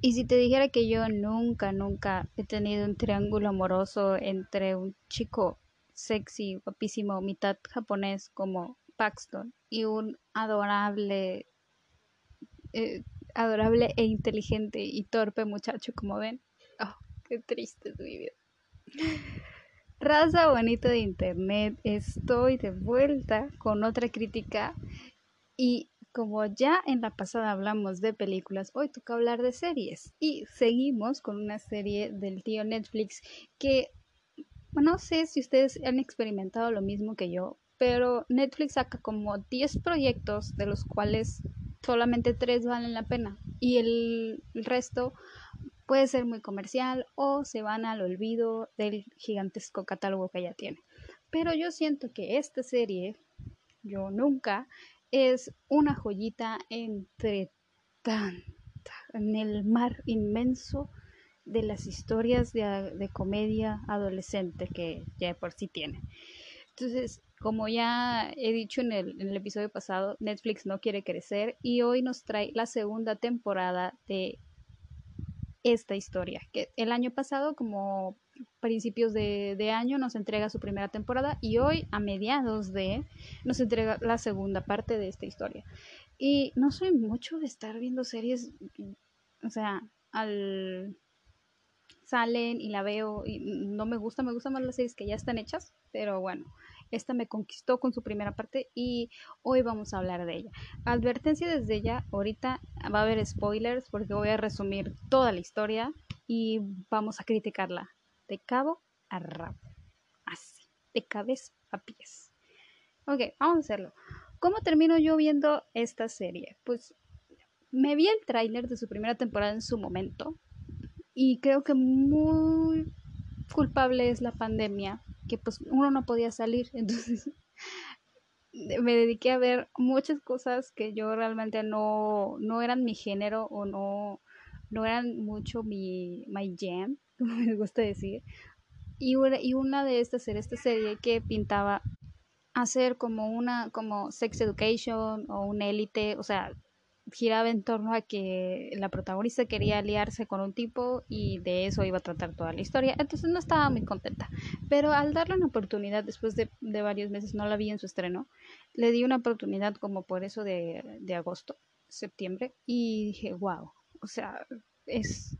Y si te dijera que yo nunca, nunca he tenido un triángulo amoroso entre un chico sexy, guapísimo, mitad japonés como Paxton y un adorable, eh, adorable e inteligente y torpe muchacho como ven. Oh, qué triste es mi vida. Raza bonita de internet, estoy de vuelta con otra crítica y como ya en la pasada hablamos de películas, hoy toca hablar de series y seguimos con una serie del tío Netflix que no sé si ustedes han experimentado lo mismo que yo, pero Netflix saca como 10 proyectos de los cuales solamente 3 valen la pena y el resto puede ser muy comercial o se van al olvido del gigantesco catálogo que ya tiene. Pero yo siento que esta serie, yo nunca, es una joyita entre tanta, en el mar inmenso de las historias de, comedia adolescente que ya por sí tiene. Entonces, como ya he dicho en el, en el, episodio pasado, Netflix no quiere crecer y hoy nos trae la segunda temporada de esta historia, que el año pasado, como principios de, año, nos entrega su primera temporada y hoy, a mediados de, nos entrega la segunda parte de esta historia. Y no soy mucho de estar viendo series, o sea, al salen y la veo y no me gusta, me gustan más las series que ya están hechas, pero bueno, esta me conquistó con su primera parte y hoy vamos a hablar de ella. Advertencia desde ya, ahorita va a haber spoilers porque voy a resumir toda la historia y vamos a criticarla de cabo a rabo. Así, de cabeza a pies. Ok, vamos a hacerlo. ¿Cómo termino yo viendo esta serie? Pues me vi el tráiler de su primera temporada en su momento y creo que muy culpable es la pandemia que pues uno no podía salir, entonces me dediqué a ver muchas cosas que yo realmente no, no eran mi género o no, no eran mucho mi my jam, como me gusta decir. Y una, de estas era esta serie que pintaba hacer como una como sex education o un élite, o sea, giraba en torno a que la protagonista quería aliarse con un tipo y de eso iba a tratar toda la historia. Entonces no estaba muy contenta. Pero al darle una oportunidad, después de, varios meses, no la vi en su estreno, le di una oportunidad como por eso de, de agosto, septiembre, y dije, wow, o sea, es,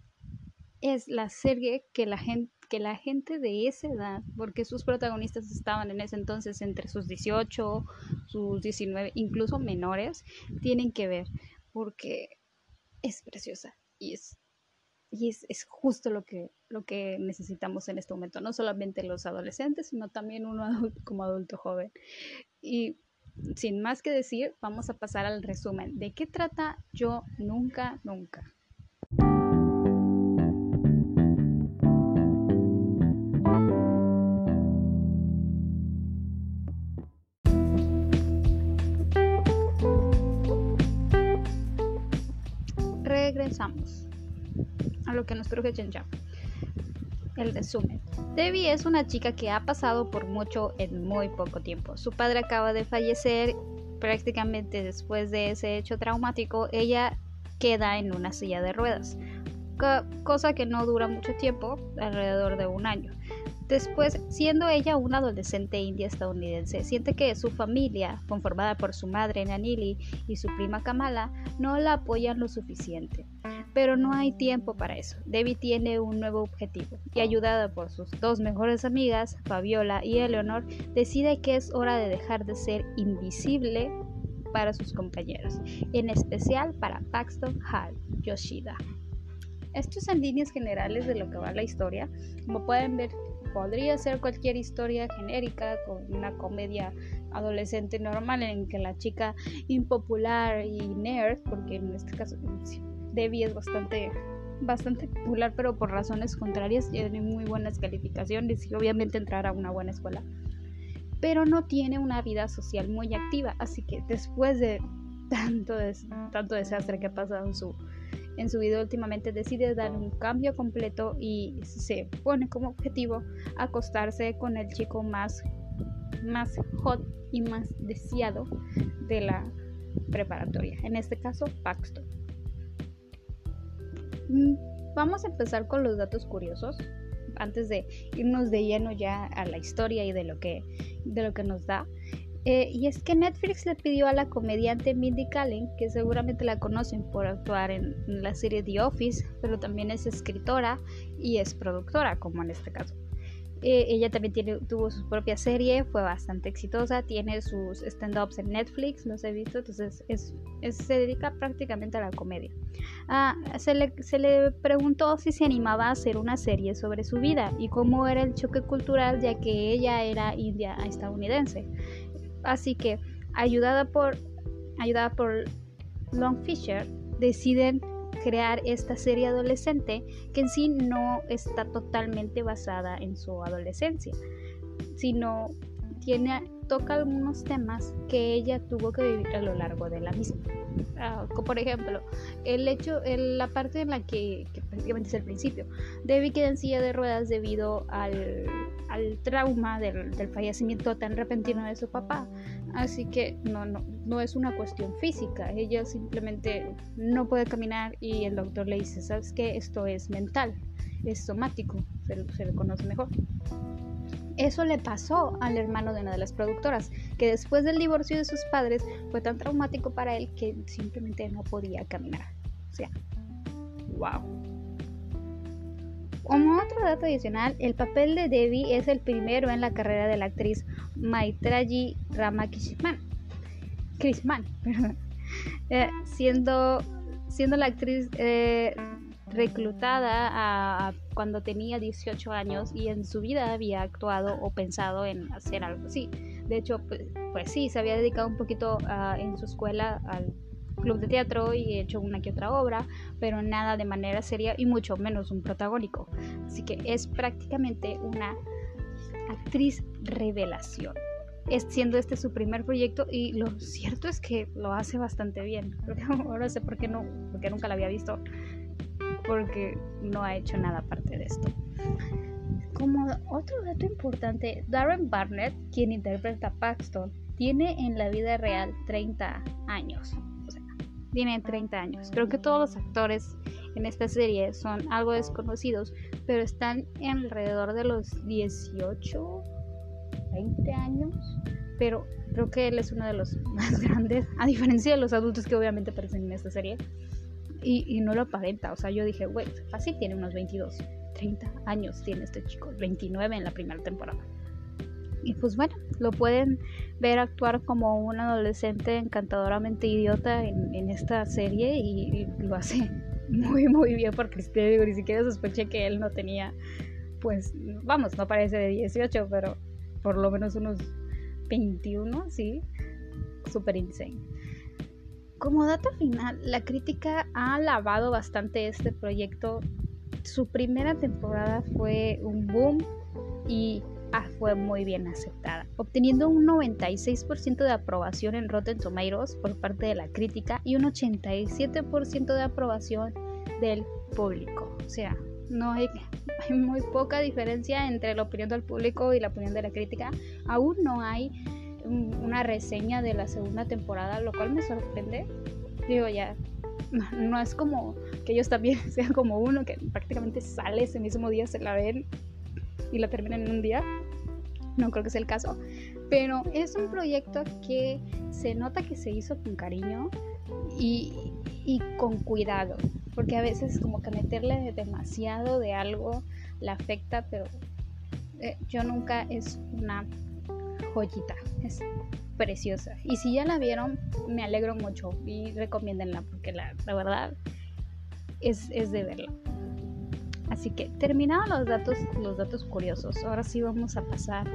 es la serie que la gente que la gente de esa edad, porque sus protagonistas estaban en ese entonces entre sus 18, sus 19, incluso menores, tienen que ver porque es preciosa y es y es, es, justo lo que, lo que necesitamos en este momento, no solamente los adolescentes, sino también uno como adulto joven. Y sin más que decir, vamos a pasar al resumen. ¿De qué trata Yo Nunca, Nunca? Regresamos a lo que nos truje ya El resumen. Debbie es una chica que ha pasado por mucho en muy poco tiempo. Su padre acaba de fallecer. Prácticamente después de ese hecho traumático, ella queda en una silla de ruedas, cosa que no dura mucho tiempo, alrededor de un año. Después, siendo ella una adolescente india estadounidense, siente que su familia, conformada por su madre Nanili y su prima Kamala, no la apoyan lo suficiente. Pero no hay tiempo para eso. Debbie tiene un nuevo objetivo y ayudada por sus dos mejores amigas, Fabiola y Eleanor, decide que es hora de dejar de ser invisible para sus compañeros, en especial para Paxton Hall Yoshida. Esto es en líneas generales de lo que va la historia. Como pueden ver, podría ser cualquier historia genérica con una comedia adolescente normal en que la chica impopular y nerd, porque en este caso Debbie es bastante bastante popular pero por razones contrarias tiene muy buenas calificaciones y obviamente entrar a una buena escuela pero no tiene una vida social muy activa así que después de tanto, tanto desastre que ha pasado en su en su vida últimamente decide dar un cambio completo y se pone como objetivo acostarse con el chico más, más hot y más deseado de la preparatoria, en este caso Paxton. Mm, vamos a empezar con los datos curiosos antes de irnos de lleno ya a la historia y de lo que, de lo que nos da. Eh, y es que Netflix le pidió a la comediante Mindy Kaling, que seguramente la conocen por actuar en la serie The Office, pero también es escritora y es productora, como en este caso. Eh, ella también tuvo su propia serie, fue bastante exitosa, tiene sus stand-ups en Netflix, los he visto, entonces es, se dedica prácticamente a la comedia. Ah, se, le, se le preguntó si se animaba a hacer una serie sobre su vida y cómo era el choque cultural ya que ella era india estadounidense. Así que, ayudada por, ayudada por Long Fisher, deciden crear esta serie adolescente que en sí no está totalmente basada en su adolescencia, sino tiene, toca algunos temas que ella tuvo que vivir a lo largo de la misma. Ah, por ejemplo, el hecho, la parte en la que, prácticamente es el principio, Debbie queda en silla de ruedas debido al, al trauma del, del, fallecimiento tan repentino de su papá. Así que no, no, no es una cuestión física, ella simplemente no puede caminar y el doctor le dice, ¿sabes qué? Esto es mental, es somático, se, se le conoce mejor. Eso le pasó al hermano de una de las productoras, que después del divorcio de sus padres fue tan traumático para él que simplemente no podía caminar. O sea, wow. Como otro dato adicional, el papel de Debbie es el primero en la carrera de la actriz Maitraji Ramakishman. Krishman, perdón. Eh, siendo, siendo la actriz eh, reclutada a, cuando tenía 18 años y en su vida había actuado o pensado en hacer algo así. De hecho, pues, pues sí, se había dedicado un poquito ah, en su escuela al club de teatro y hecho una que otra obra, pero nada de manera seria y mucho menos un protagónico. Así que es prácticamente una actriz revelación. Es siendo este su primer proyecto y lo cierto es que lo hace bastante bien. Ahora sé por qué no, porque nunca la había visto porque no ha hecho nada aparte de esto. Como otro dato importante, Darren Barnett, quien interpreta a Paxton, tiene en la vida real 30 años. O sea, tiene 30 años. Creo que todos los actores en esta serie son algo desconocidos, pero están alrededor de los 18, 20 años. Pero creo que él es uno de los más grandes, a diferencia de los adultos que obviamente aparecen en esta serie y, no lo aparenta. O sea, yo dije, güey, fácil tiene unos 22, 30 años tiene este chico, 29 en la primera temporada. Y pues bueno, lo pueden ver actuar como un adolescente encantadoramente idiota en, esta serie y, lo hace muy muy bien porque digo, ni siquiera sospeché que él no tenía, pues, vamos, no parece de 18, pero por lo menos unos 21, sí, súper insane. Como dato final, la crítica ha alabado bastante este proyecto. Su primera temporada fue un boom y ah, fue muy bien aceptada, obteniendo un 96% de aprobación en Rotten Tomatoes por parte de la crítica y un 87% de aprobación del público. O sea, no hay, hay muy poca diferencia entre la opinión del público y la opinión de la crítica. Aún no hay una reseña de la segunda temporada, lo cual me sorprende. Digo, ya, no, es como que ellos también sean como uno que prácticamente sale ese mismo día, se la ven y la terminan en un día. No creo que sea el caso. Pero es un proyecto que se nota que se hizo con cariño y, y con cuidado. Porque a veces como que meterle demasiado de algo la afecta, pero eh, yo nunca es una joyita. Es preciosa. Y si ya la vieron, me alegro mucho y recomiéndenla porque la, verdad es, de verla. Así que terminados los datos, los datos curiosos, ahora sí vamos a pasar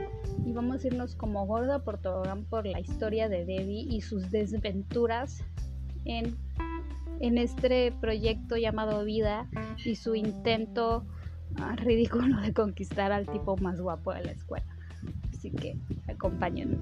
y vamos a irnos como gorda por tobogán por la historia de Debbie y sus desventuras en, en este proyecto llamado Vida y su intento ah, ridículo de conquistar al tipo más guapo de la escuela así que acompáñenme.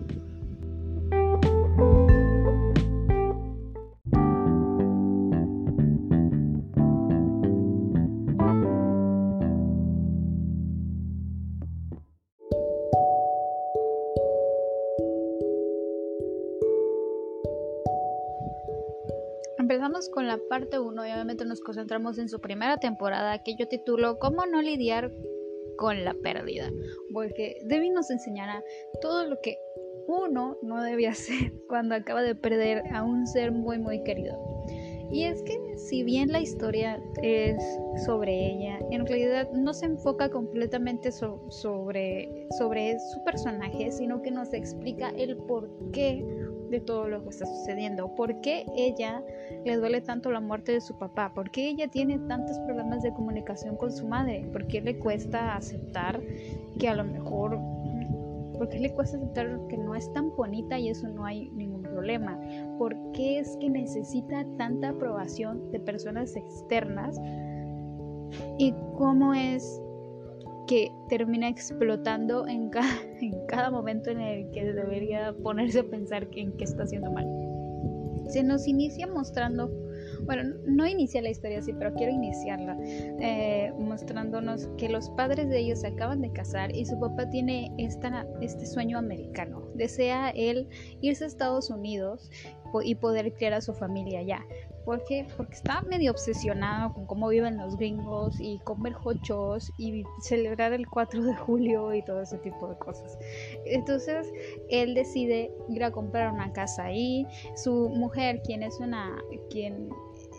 seguimos con la parte 1 y obviamente nos concentramos en su primera temporada que yo titulo ¿Cómo no lidiar con la pérdida? Porque Debbie nos enseñará todo lo que uno no debe hacer cuando acaba de perder a un ser muy muy querido. Y es que si bien la historia es sobre ella, en realidad no se enfoca completamente sobre, sobre su personaje, sino que nos explica el porqué de todo lo que está sucediendo, por qué ella le duele tanto la muerte de su papá, por qué ella tiene tantos problemas de comunicación con su madre, por qué le cuesta aceptar que a lo mejor ¿Por qué le cuesta aceptar que no es tan bonita y eso no hay ningún problema? ¿Por qué es que necesita tanta aprobación de personas externas? ¿Y cómo es que termina explotando en cada, en cada momento en el que debería ponerse a pensar en qué está haciendo mal? Se nos inicia mostrando bueno, no inicia la historia así, pero quiero iniciarla eh, mostrándonos que los padres de ellos se acaban de casar y su papá tiene esta, este sueño americano. Desea él irse a Estados Unidos y poder criar a su familia allá. ¿Por qué? Porque está medio obsesionado con cómo viven los gringos y comer hochos y celebrar el 4 de julio y todo ese tipo de cosas. Entonces él decide ir a comprar una casa ahí. Su mujer, quien es una, quien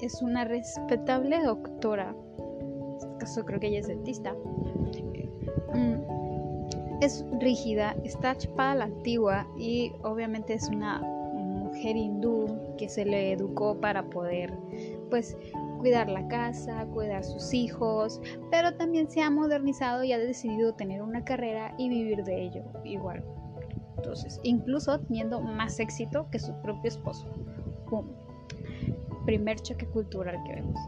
es una respetable doctora, en este caso creo que ella es dentista, mm, es rígida, está chupada a la antigua y obviamente es una mujer hindú que se le educó para poder pues cuidar la casa, cuidar sus hijos, pero también se ha modernizado y ha decidido tener una carrera y vivir de ello igual. Entonces, incluso teniendo más éxito que su propio esposo. Primer choque cultural que vemos.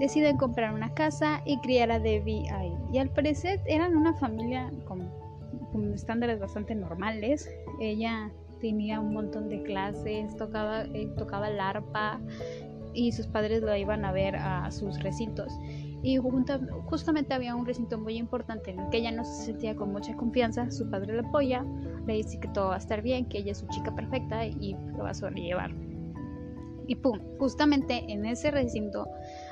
Deciden comprar una casa y criar a Debbie ahí. Y al parecer eran una familia con, con estándares bastante normales. Ella tenía un montón de clases, tocaba, eh, tocaba el arpa y sus padres lo iban a ver a sus recintos. Y justamente había un recinto muy importante en el que ella no se sentía con mucha confianza. Su padre la apoya, le dice que todo va a estar bien, que ella es su chica perfecta y lo va a sobrellevar. Y pum, justamente en ese recinto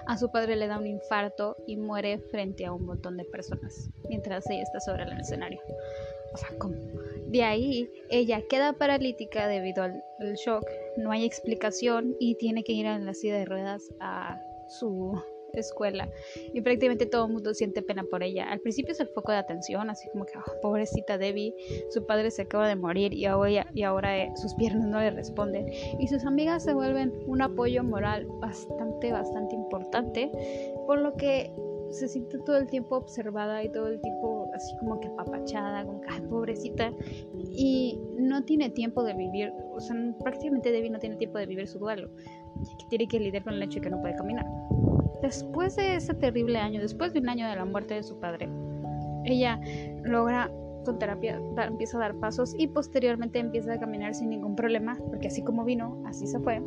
a su padre le da un infarto y muere frente a un montón de personas mientras ella está sobre el escenario. O sea, ¿cómo? De ahí ella queda paralítica debido al, shock, no hay explicación y tiene que ir en la silla de ruedas a su escuela y prácticamente todo el mundo siente pena por ella. Al principio es el foco de atención, así como que oh, pobrecita Debbie, su padre se acaba de morir y ahora, eh, sus piernas no le responden. Y sus amigas se vuelven un apoyo moral bastante, bastante importante, por lo que se siente todo el tiempo observada y todo el tiempo así como que apapachada, como que pobrecita, y no tiene tiempo de vivir, o sea, prácticamente Debbie no tiene tiempo de vivir su duelo, que tiene que lidiar con el hecho de que no puede caminar. Después de ese terrible año, después de un año de la muerte de su padre, ella logra con terapia empieza a dar pasos y posteriormente empieza a caminar sin ningún problema, porque así como vino, así se fue.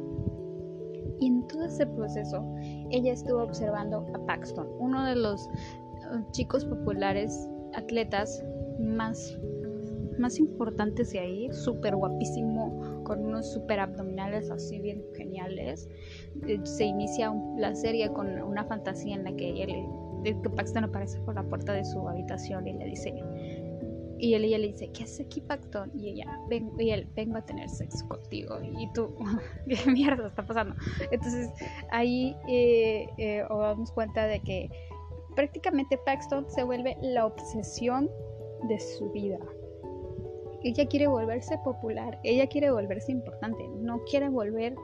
Y en todo ese proceso, ella estuvo observando a Paxton, uno de los uh, chicos populares, atletas más, más importantes de ahí, súper guapísimo, con unos súper abdominales así bien geniales. Eh, se inicia la serie con una fantasía en la que ella que Paxton aparece por la puerta de su habitación y le dice y él, ella le dice, ¿qué hace aquí, Pacton? Y ella, ven, y él, vengo a tener sexo contigo. Y tú, ¿qué mierda está pasando? Entonces ahí eh, eh, damos cuenta de que prácticamente Paxton se vuelve la obsesión de su vida. Ella quiere volverse popular, ella quiere volverse importante, no quiere volver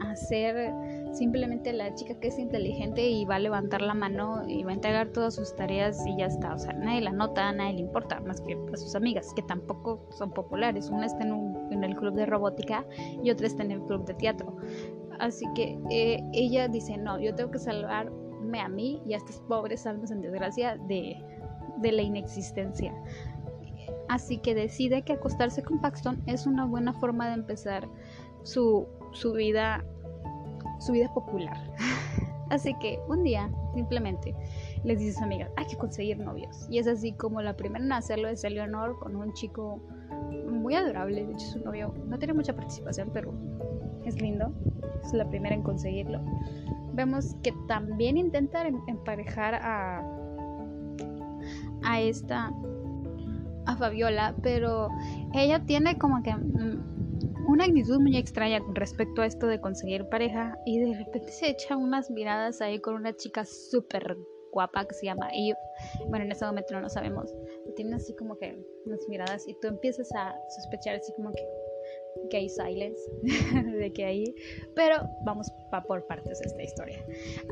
a ser simplemente la chica que es inteligente y va a levantar la mano y va a entregar todas sus tareas y ya está. O sea, nadie la nota, nadie le importa, más que a sus amigas, que tampoco son populares. Una está en, el club de robótica y otra está en el club de teatro. Así que eh, ella dice, no, yo tengo que salvarme a mí y a estas pobres almas en desgracia de, de la inexistencia. Así que decide que acostarse con Paxton es una buena forma de empezar su su vida, su vida popular. Así que un día simplemente les dice a sus amigas, hay que conseguir novios. Y es así como la primera en hacerlo es Eleanor con un chico muy adorable. De hecho, su novio no tiene mucha participación, pero es lindo, es la primera en conseguirlo. Vemos que también intenta em-, emparejar a, a esta, a Fabiola, pero ella tiene como que mm, una actitud muy extraña con respecto a esto de conseguir pareja y de repente se echa unas miradas ahí con una chica súper guapa que se llama Eve. Bueno, en ese momento no lo sabemos. Tiene así como que unas miradas y tú empiezas a sospechar así como que que hay silence, de que hay, pero vamos pa por partes esta historia.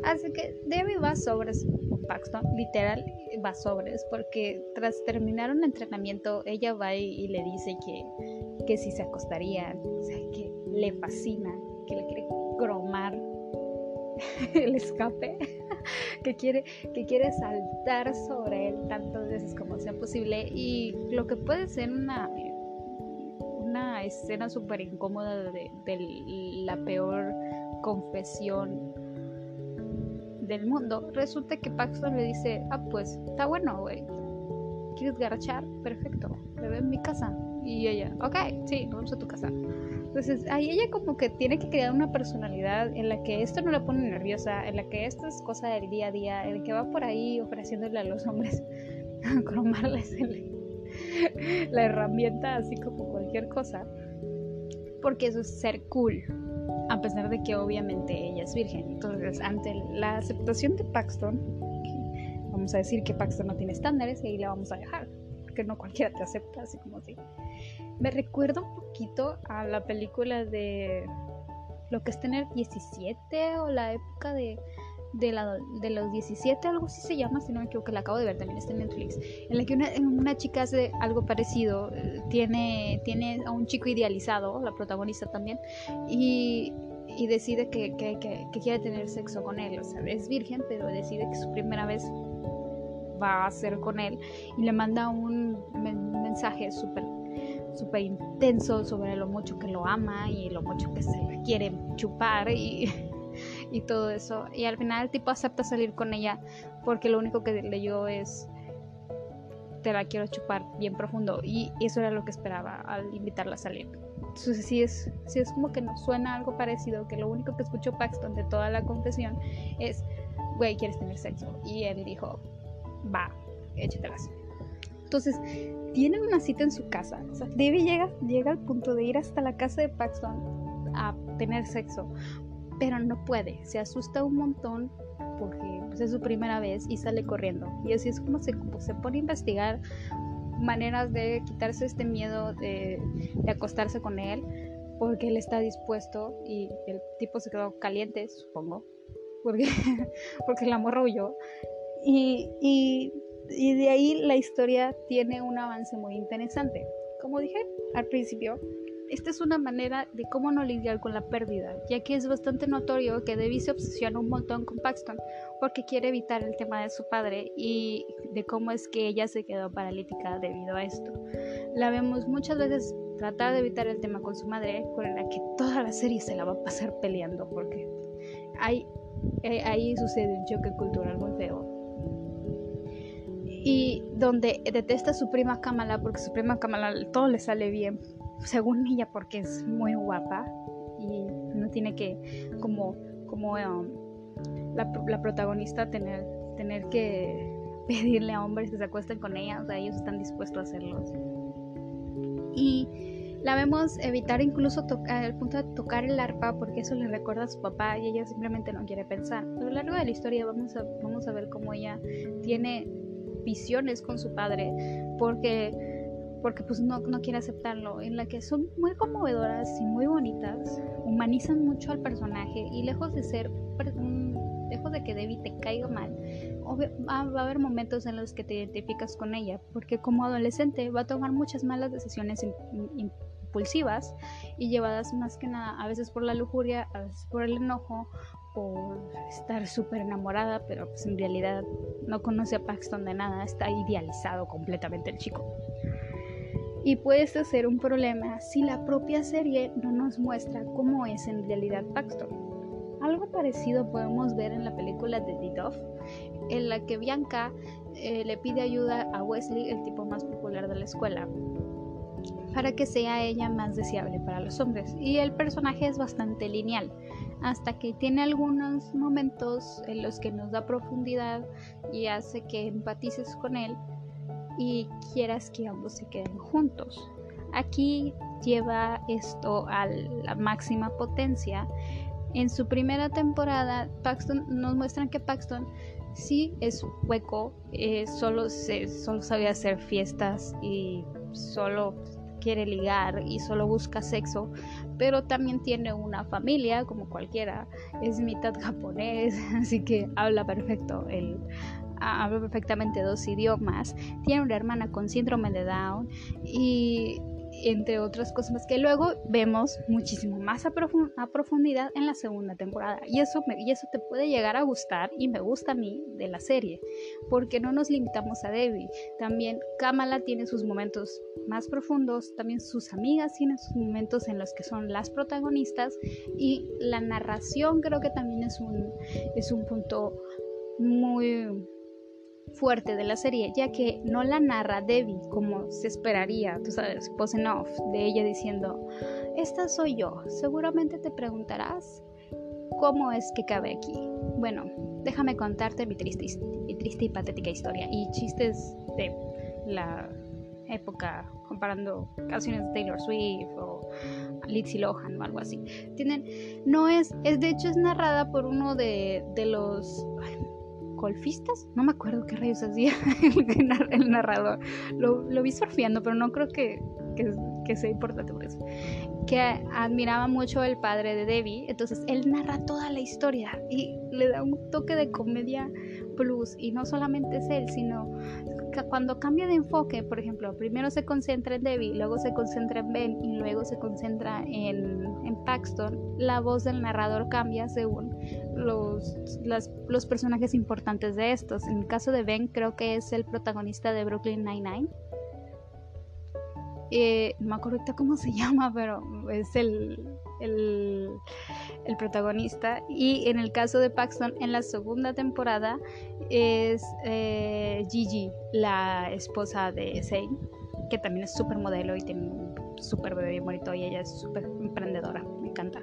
Así que Debbie va sobres, Paxton, literal va sobres, porque tras terminar un entrenamiento, ella va y, le dice que, que si se acostarían, o sea, que le fascina, que le quiere cromar el escape, que quiere, que quiere saltar sobre él tantas veces como sea posible y lo que puede ser una una escena súper incómoda de, la peor confesión del mundo. Resulta que Paxton le dice, ah, pues, está bueno, güey. ¿Quieres garchar? Perfecto, veo en mi casa. Y ella, ok, sí, vamos a tu casa. Entonces, ahí ella como que tiene que crear una personalidad en la que esto no la pone nerviosa, en la que esto es cosa del día a día, en la que va por ahí ofreciéndole a los hombres cromarles el, la herramienta así como cualquier cosa, porque eso es ser cool, a pesar de que obviamente ella es virgen. Entonces, ante la aceptación de Paxton, vamos a decir que Paxton no tiene estándares y ahí la vamos a dejar, porque no cualquiera te acepta así como así. Me recuerda un poquito a la película de lo que es tener 17 o la época de de, la, de los 17, algo así se llama, si no me equivoco, la acabo de ver, también está en Netflix, en la que una, una chica hace algo parecido, tiene, tiene a un chico idealizado, la protagonista también, y, y decide que, que, que, quiere tener sexo con él, o sea, es virgen, pero decide que su primera vez va a ser con él y le manda un mensaje súper súper intenso sobre lo mucho que lo ama y lo mucho que se le quiere chupar y y todo eso. Y al final el tipo acepta salir con ella porque lo único que leyó es te la quiero chupar bien profundo y eso era lo que esperaba al invitarla a salir. Entonces sí es, sí es como que nos suena algo parecido, que lo único que escuchó Paxton de toda la confesión es, güey, ¿quieres tener sexo? Y él dijo, va, échatelas. Entonces, tienen una cita en su casa. O sea, Debbie llega, llega al punto de ir hasta la casa de Paxton a tener sexo pero no puede, se asusta un montón porque pues, es su primera vez y sale corriendo. Y así es como se, pone a investigar maneras de quitarse este miedo de, acostarse con él porque él está dispuesto y el tipo se quedó caliente, supongo, porque, porque la morra huyó. Y, y, y de ahí la historia tiene un avance muy interesante. Como dije al principio, esta es una manera de cómo no lidiar con la pérdida, ya que es bastante notorio que Debbie se obsesiona un montón con Paxton porque quiere evitar el tema de su padre y de cómo es que ella se quedó paralítica debido a esto. La vemos muchas veces tratar de evitar el tema con su madre, con la que toda la serie se la va a pasar peleando porque eh, ahí sucede un choque cultural muy feo y donde detesta a su prima Kamala porque su prima Kamala todo le sale bien según ella, porque es muy guapa y no tiene que, como, como um, la, protagonista, tener, tener que pedirle a hombres que se acuesten con ella, o sea, ellos están dispuestos a hacerlo. Y la vemos evitar incluso el punto de tocar el arpa porque eso le recuerda a su papá y ella simplemente no quiere pensar. A lo largo de la historia vamos a, vamos a ver cómo ella tiene visiones con su padre porque porque pues no, no quiere aceptarlo, en la que son muy conmovedoras y muy bonitas, humanizan mucho al personaje y lejos de ser, lejos de que Debbie te caiga mal, va a haber momentos en los que te identificas con ella, porque como adolescente va a tomar muchas malas decisiones impulsivas y llevadas más que nada a veces por la lujuria, a veces por el enojo, por estar súper enamorada, pero pues en realidad no conoce a Paxton de nada, está idealizado completamente el chico y puede ser un problema si la propia serie no nos muestra cómo es en realidad Paxton. Algo parecido podemos ver en la película de The Dove, en la que Bianca eh, le pide ayuda a Wesley, el tipo más popular de la escuela. para que sea ella más deseable para los hombres. Y el personaje es bastante lineal, hasta que tiene algunos momentos en los que nos da profundidad y hace que empatices con él y quieras que ambos se queden juntos. Aquí lleva esto a la máxima potencia. En su primera temporada, Paxton nos muestran que Paxton sí es hueco, eh, solo, se, solo sabe hacer fiestas y solo quiere ligar y solo busca sexo, pero también tiene una familia como cualquiera, es mitad japonés, así que habla perfecto el habla perfectamente dos idiomas, tiene una hermana con síndrome de Down y entre otras cosas que luego vemos muchísimo más a, profundidad en la segunda temporada. Y eso, y eso te puede llegar a gustar y me gusta a mí de la serie, porque no nos limitamos a Debbie. También Kamala tiene sus momentos más profundos, también sus amigas tienen sus momentos en los que son las protagonistas y la narración creo que también es un, es un punto muy fuerte de la serie, ya que no la narra Debbie como se esperaría, tú sabes, pose off, de ella diciendo, esta soy yo, seguramente te preguntarás cómo es que cabe aquí. Bueno, déjame contarte mi triste, triste y patética historia y chistes de la época comparando canciones de Taylor Swift o Lindsay Lohan o algo así. Tienen, no es, es de hecho es narrada por uno de, de los golfistas, no me acuerdo qué rayos hacía el narrador. Lo, vi surfeando, pero no creo que, que, sea importante por eso. Que admiraba mucho el padre de Debbie, entonces él narra toda la historia y le da un toque de comedia plus. Y no solamente es él, sino cuando cambia de enfoque, por ejemplo, primero se concentra en Debbie, luego se concentra en Ben y luego se concentra en, en Paxton, la voz del narrador cambia según los, los personajes importantes de estos. En el caso de Ben, creo que es el protagonista de Brooklyn Nine-Nine. Eh, no me acuerdo cómo se llama, pero es el, el, el, protagonista. Y en el caso de Paxton, en la segunda temporada es eh, Gigi, la esposa de Zane, que también es súper modelo y tiene un súper bebé bonito y ella es súper emprendedora, me encanta.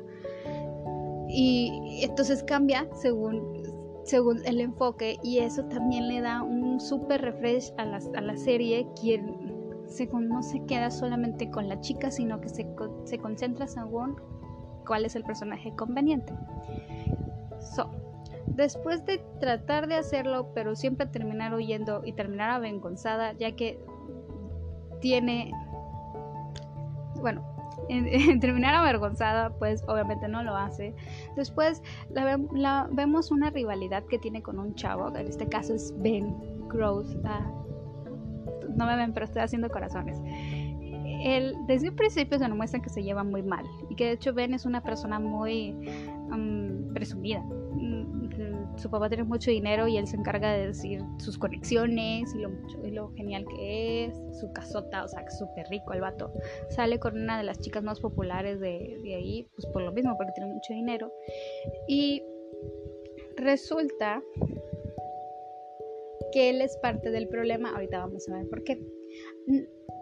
Y entonces cambia según, según el enfoque y eso también le da un súper refresh a la, a la serie, quien se, no se queda solamente con la chica, sino que se, se concentra según cuál es el personaje conveniente. So, después de tratar de hacerlo, pero siempre terminar huyendo y terminar avergonzada, ya que tiene, bueno, en, terminar avergonzada, pues obviamente no lo hace. Después la, vemos una rivalidad que tiene con un chavo, en este caso es Ben Gross. Ah, no me ven, pero estoy haciendo corazones. Él, desde un principio se nos muestra que se lleva muy mal y que de hecho Ben es una persona muy um, presumida su papá tiene mucho dinero y él se encarga de decir sus conexiones y lo, lo genial que es, su casota, o sea, súper rico el vato. Sale con una de las chicas más populares de, de ahí, pues por lo mismo, porque tiene mucho dinero. Y resulta que él es parte del problema. Ahorita vamos a ver por qué.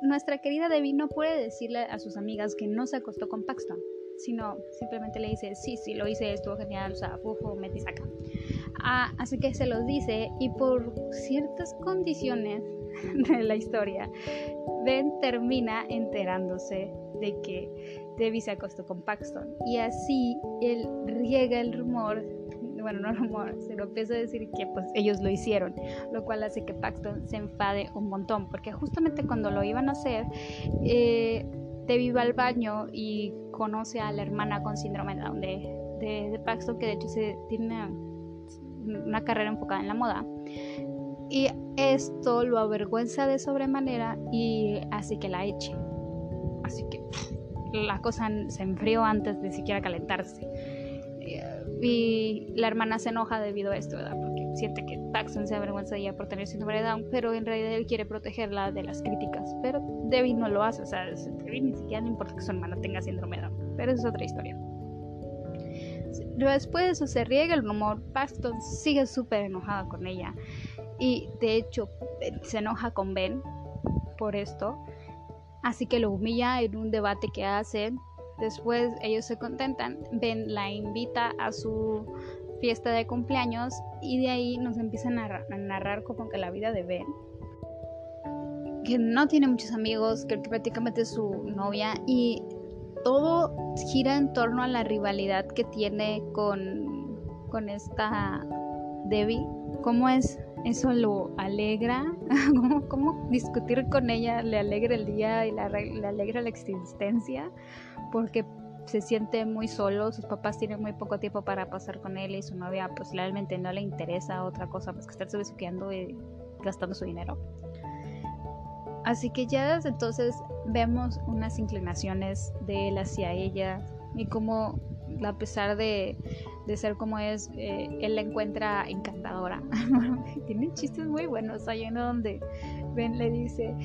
Nuestra querida Debbie no puede decirle a sus amigas que no se acostó con Paxton, sino simplemente le dice, sí, sí, lo hice, estuvo genial, o sea, saca. Ah, así que se los dice y por ciertas condiciones de la historia, Ben termina enterándose de que Debbie se acostó con Paxton y así él riega el rumor bueno, no rumor, se lo empieza a decir que pues ellos lo hicieron, lo cual hace que Paxton se enfade un montón, porque justamente cuando lo iban a hacer, eh, Debbie va al baño y conoce a la hermana con síndrome de Down de, de Paxton, que de hecho se tiene una carrera enfocada en la moda. Y esto lo avergüenza de sobremanera y hace que la eche. Así que la cosa se enfrió antes de siquiera calentarse. Y la hermana se enoja debido a esto, ¿verdad? Porque siente que Paxton se avergüenza ella por tener síndrome de Down, pero en realidad él quiere protegerla de las críticas. Pero Debbie no lo hace, o sea, Debbie ni siquiera le importa que su hermana tenga síndrome de Down. Pero eso es otra historia. Después de eso se riega el rumor, Paxton sigue súper enojada con ella y de hecho se enoja con Ben por esto Así que lo humilla en un debate que hacen. Después ellos se contentan. Ben la invita a su fiesta de cumpleaños y de ahí nos empiezan a narrar, como que la vida de Ben. Que no tiene muchos amigos, que prácticamente es su novia y todo gira en torno a la rivalidad que tiene con, con esta Debbie. ¿Cómo es eso lo alegra? ¿Cómo, discutir con ella le alegra el día y le alegra la existencia? Porque se siente muy solo, sus papás tienen muy poco tiempo para pasar con él y su novia pues realmente no le interesa otra cosa más que estarse besuqueando y gastando su dinero. Así que ya desde entonces vemos unas inclinaciones de él hacia ella y como a pesar de, ser como es, eh, él la encuentra encantadora. Tiene chistes muy buenos. Hay uno donde Ben le dice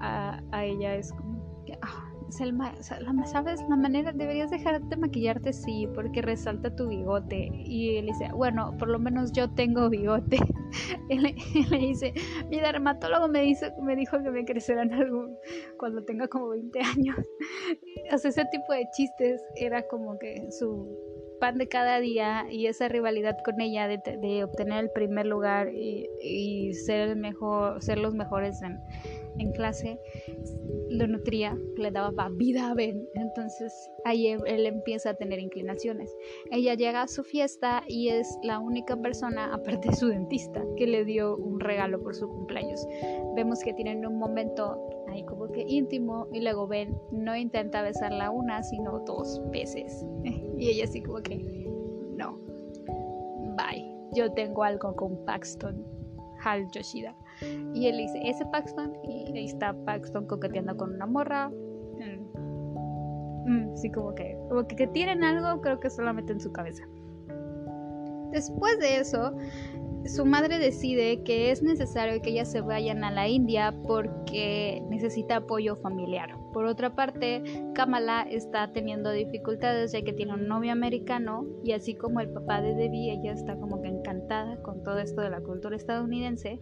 a, ella, es como que, ah, ¿sabes? La manera, deberías dejar de maquillarte, sí, porque resalta tu bigote. Y él dice, bueno, por lo menos yo tengo bigote. él, le dice, mi dermatólogo me, dice, me dijo que me crecerán algo cuando tenga como 20 años. o sea, ese tipo de chistes era como que su pan de cada día y esa rivalidad con ella de, obtener el primer lugar y, y, ser el mejor, ser los mejores en, en clase lo nutría, le daba vida a Ben. Entonces ahí él, empieza a tener inclinaciones. Ella llega a su fiesta y es la única persona, aparte de su dentista, que le dio un regalo por su cumpleaños. Vemos que tienen un momento ahí como que íntimo y luego Ben no intenta besarla una, sino dos veces. Y ella así como que, no, bye, yo tengo algo con Paxton, Hal Yoshida. Y él dice, ese Paxton, y ahí está Paxton coqueteando con una morra. Mm. Mm, sí, como que, como que, que tienen algo, creo que solamente en su cabeza. Después de eso, su madre decide que es necesario que ellas se vayan a la India porque necesita apoyo familiar. Por otra parte, Kamala está teniendo dificultades ya que tiene un novio americano y así como el papá de Debbie, ella está como que encantada con todo esto de la cultura estadounidense,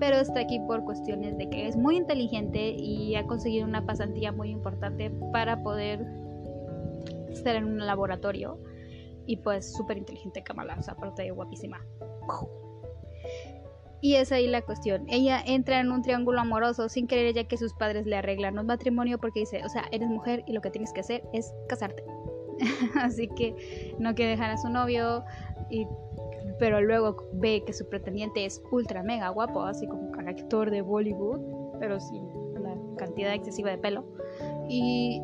pero está aquí por cuestiones de que es muy inteligente y ha conseguido una pasantía muy importante para poder estar en un laboratorio. Y pues súper inteligente Kamala, o sea, aparte de guapísima. Y es ahí la cuestión. Ella entra en un triángulo amoroso sin querer ya que sus padres le arreglan un matrimonio porque dice, o sea, eres mujer y lo que tienes que hacer es casarte. Así que no quiere dejar a su novio, y, pero luego ve que su pretendiente es ultra mega guapo, así como actor de Bollywood, pero sin la cantidad excesiva de pelo. Y,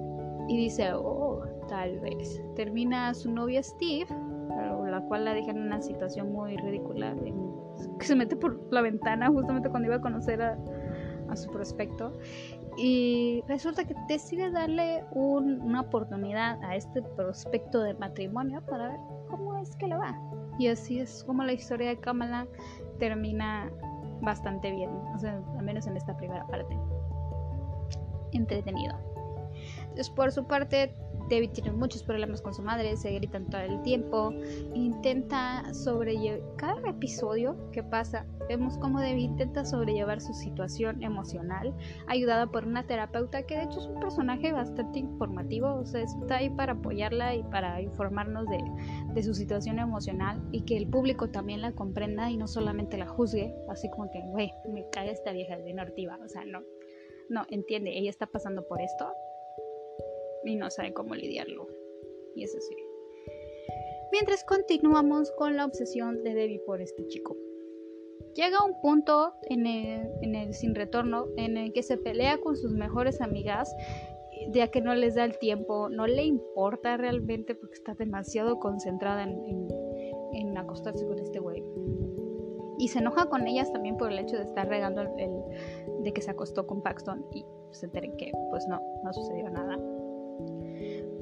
y dice, oh, tal vez. Termina su novia Steve, la cual la deja en una situación muy ridícula. Que se mete por la ventana justamente cuando iba a conocer a, su prospecto. Y resulta que decide darle una oportunidad a este prospecto de matrimonio para ver cómo es que le va. Y así es como la historia de Kamala termina bastante bien, o sea, al menos en esta primera parte. Entretenido. Entonces, por su parte, David tiene muchos problemas con su madre, se gritan todo el tiempo, intenta sobrellevar, cada episodio que pasa, vemos cómo David intenta sobrellevar su situación emocional, ayudada por una terapeuta que de hecho es un personaje bastante informativo, o sea, está ahí para apoyarla y para informarnos de, su situación emocional y que el público también la comprenda y no solamente la juzgue, así como que, güey, me cae esta vieja de nortiva, o sea, no, no, entiende, ella está pasando por esto y no sabe cómo lidiarlo. Y eso sí. Mientras continuamos con la obsesión de Debbie por este chico. Llega un punto en el, en el sin retorno en el que se pelea con sus mejores amigas ya que no les da el tiempo, no le importa realmente porque está demasiado concentrada en, en, acostarse con este güey. Y se enoja con ellas también por el hecho de estar regando el, de que se acostó con Paxton y se enteren que pues no, no sucedió nada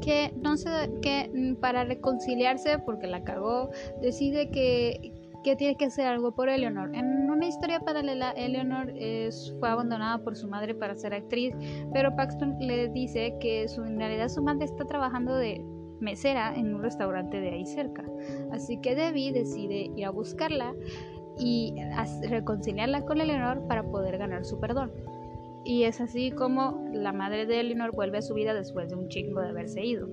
que no sé que mm, para reconciliarse porque la cagó decide que, que tiene que hacer algo por Eleanor. En una historia paralela, Eleanor fue abandonada por su madre para ser actriz, pero Paxton le dice que su, en realidad su madre está trabajando de mesera en un restaurante de ahí cerca. Así que Debbie decide ir a buscarla y reconciliarla con Eleanor para poder ganar su perdón. Y es así como la madre de Eleanor vuelve a su vida después de un chingo de haberse ido.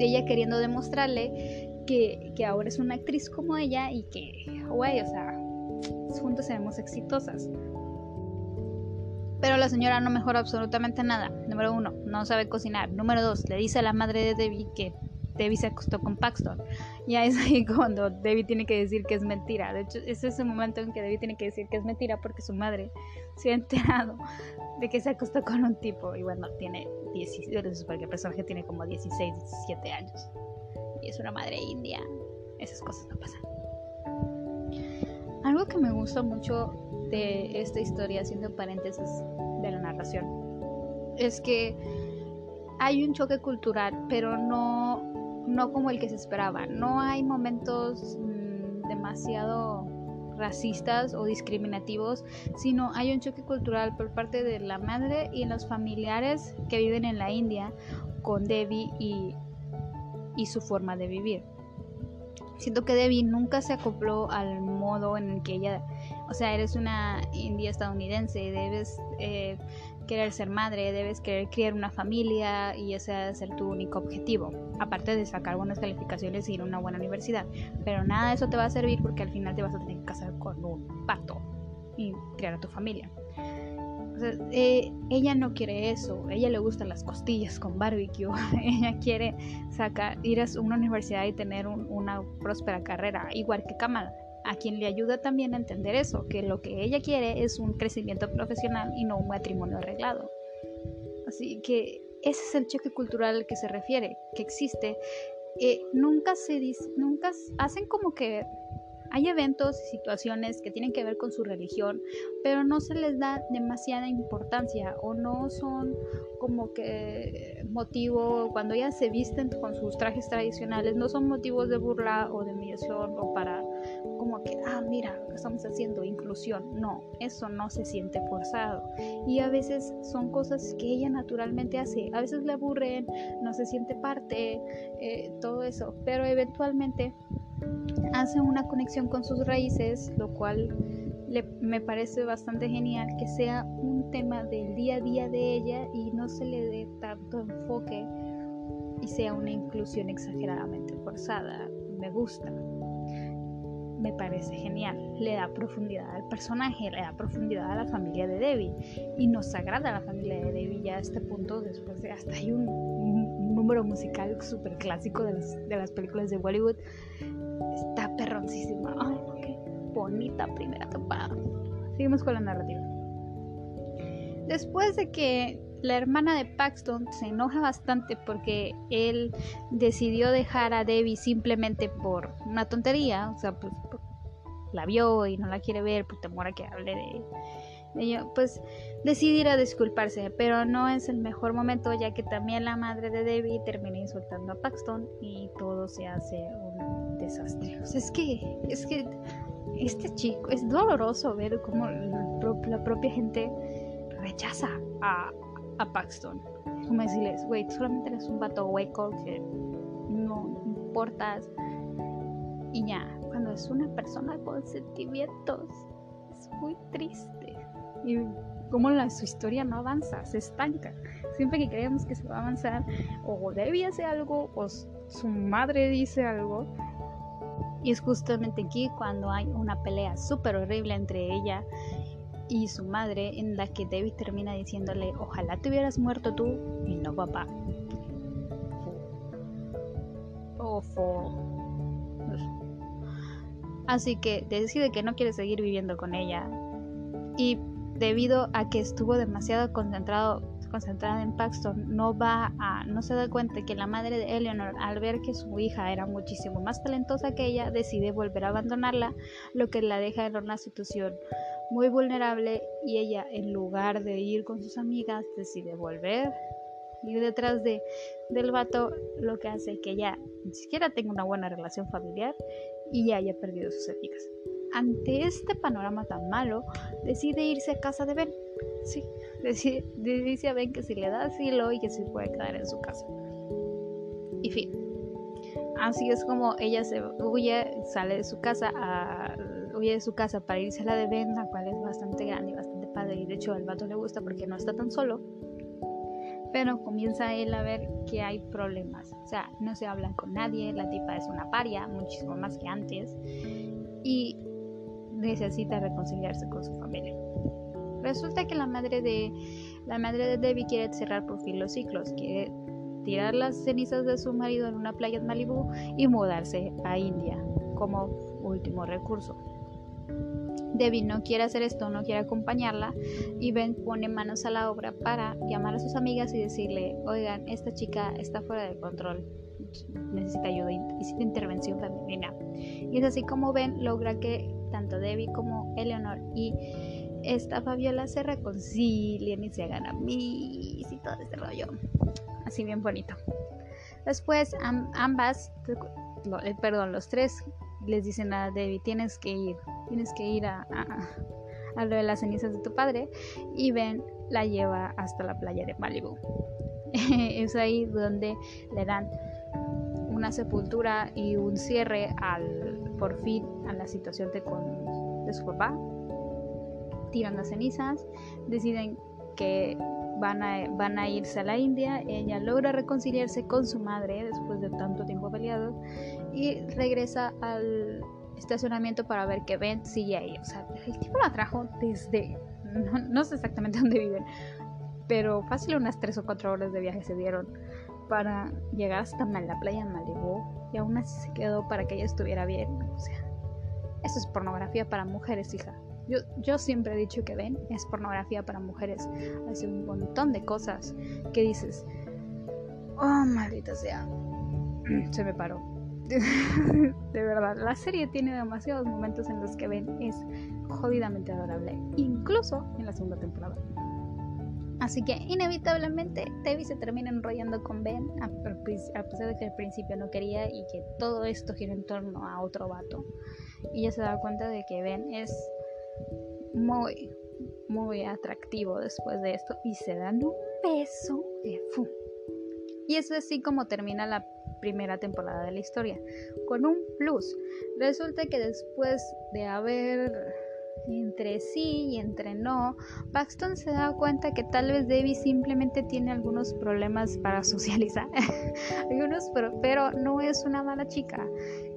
Ella queriendo demostrarle que, que ahora es una actriz como ella y que, güey, o sea, juntos seremos exitosas. Pero la señora no mejora absolutamente nada. Número uno, no sabe cocinar. Número dos, le dice a la madre de Debbie que Debbie se acostó con Paxton. Y es ahí cuando Debbie tiene que decir que es mentira. De hecho, es ese momento en que Debbie tiene que decir que es mentira porque su madre se ha enterado de que se acostó con un tipo. Y bueno, tiene 16, porque el personaje tiene como 16, 17 años. Y es una madre india. Esas cosas no pasan. Algo que me gusta mucho de esta historia, haciendo paréntesis de la narración, es que hay un choque cultural, pero no no como el que se esperaba. No hay momentos mm, demasiado racistas o discriminativos, sino hay un choque cultural por parte de la madre y los familiares que viven en la India con Debbie y, y su forma de vivir. Siento que Debbie nunca se acopló al modo en el que ella, o sea, eres una india estadounidense, debes eh, querer ser madre, debes querer criar una familia y ese debe ser tu único objetivo, aparte de sacar buenas calificaciones y ir a una buena universidad. Pero nada de eso te va a servir porque al final te vas a tener que casar con un pato y crear a tu familia. Eh, ella no quiere eso, ella le gustan las costillas con barbecue, ella quiere sacar, ir a una universidad y tener una próspera carrera, igual que Kamala a quien le ayuda también a entender eso, que lo que ella quiere es un crecimiento profesional y no un matrimonio arreglado. Así que ese es el choque cultural al que se refiere, que existe. Eh, nunca se dice, nunca hacen como que hay eventos y situaciones que tienen que ver con su religión, pero no se les da demasiada importancia o no son como que motivo, cuando ellas se visten con sus trajes tradicionales, no son motivos de burla o de humillación o para como que, ah, mira, estamos haciendo, inclusión. No, eso no se siente forzado. Y a veces son cosas que ella naturalmente hace. A veces le aburren, no se siente parte, eh, todo eso. Pero eventualmente hace una conexión con sus raíces, lo cual me parece bastante genial que sea un tema del día a día de ella y no se le dé tanto enfoque y sea una inclusión exageradamente forzada. Me gusta. Me parece genial. Le da profundidad al personaje, le da profundidad a la familia de Debbie. Y nos agrada la familia de Debbie ya a este punto, después de hasta hay un, número musical súper clásico de las, de las películas de Bollywood Está perroncísima. Ay, qué bonita primera temporada. Seguimos con la narrativa. Después de que la hermana de Paxton se enoja bastante porque él decidió dejar a Debbie simplemente por una tontería, o sea, pues la vio y no la quiere ver, pues temor que hable de ella, pues decidirá disculparse, pero no es el mejor momento ya que también la madre de Debbie termina insultando a Paxton y todo se hace un desastre. es que, es que este chico, es doloroso ver cómo la, propia gente rechaza a, a Paxton. Como decirles, güey, solamente eres un vato hueco que no importas. Y ya, cuando es una persona con sentimientos, es muy triste y como la, su historia no avanza, se estanca. Siempre que creemos que se va a avanzar, o Debbie hace algo, o su madre dice algo. Y es justamente aquí cuando hay una pelea súper horrible entre ella y su madre, en la que Debbie termina diciéndole: Ojalá te hubieras muerto tú y no papá. Así que decide que no quiere seguir viviendo con ella. Y debido a que estuvo demasiado concentrado concentrada en Paxton, no va a, no se da cuenta que la madre de Eleanor, al ver que su hija era muchísimo más talentosa que ella, decide volver a abandonarla, lo que la deja en una situación muy vulnerable y ella, en lugar de ir con sus amigas, decide volver, ir detrás de, del vato, lo que hace que ella ni siquiera tenga una buena relación familiar y ya haya perdido sus amigas. Ante este panorama tan malo, decide irse a casa de Ben. Sí, decide, dice a Ben que si le da asilo y que se puede quedar en su casa. Y fin. Así es como ella se huye, sale de su casa, a, huye de su casa para irse a la de Ben, la cual es bastante grande y bastante padre y de hecho al vato le gusta porque no está tan solo. Pero comienza él a ver que hay problemas. O sea, no se hablan con nadie, la tipa es una paria, muchísimo más que antes. Y necesita reconciliarse con su familia. Resulta que la madre de la madre de Debbie quiere cerrar por fin los ciclos, quiere tirar las cenizas de su marido en una playa en Malibu y mudarse a India como último recurso. Debbie no quiere hacer esto, no quiere acompañarla y Ben pone manos a la obra para llamar a sus amigas y decirle, oigan, esta chica está fuera de control, necesita ayuda, necesita intervención femenina. Y es así como Ben logra que tanto Debbie como Eleanor y esta Fabiola se reconcilien y se hagan amigos y todo este rollo. Así bien bonito. Después ambas, eh, perdón, los tres les dicen a Debbie, tienes que ir, tienes que ir a, a, lo de las cenizas de tu padre y Ben la lleva hasta la playa de Malibu. es ahí donde le dan una sepultura y un cierre al por fin a la situación de, con, de su papá. Tiran las cenizas, deciden que van a, van a irse a la India. Ella logra reconciliarse con su madre después de tanto tiempo peleado y regresa al estacionamiento para ver que Ben sigue ahí. O sea, el tipo la trajo desde. No, sé exactamente dónde viven, pero fácil unas 3 o 4 horas de viaje se dieron para llegar hasta la playa en Malibu y aún así se quedó para que ella estuviera bien. O sea, eso es pornografía para mujeres, hija. Yo, yo siempre he dicho que Ben es pornografía para mujeres. Hace un montón de cosas que dices, oh, maldita sea. Se me paró. de verdad, la serie tiene demasiados momentos en los que Ben es jodidamente adorable, incluso en la segunda temporada. Así que inevitablemente Debbie se termina enrollando con Ben, a, pesar de que al principio no quería y que todo esto gira en torno a otro vato. Y ella se da cuenta de que Ben es muy, muy atractivo después de esto y se dan un beso de fu. Y es así como termina la primera temporada de la historia, con un plus. Resulta que después de haber entre sí y entre no, Paxton se da cuenta que tal vez Debbie simplemente tiene algunos problemas para socializar, algunos, pero, pero no es una mala chica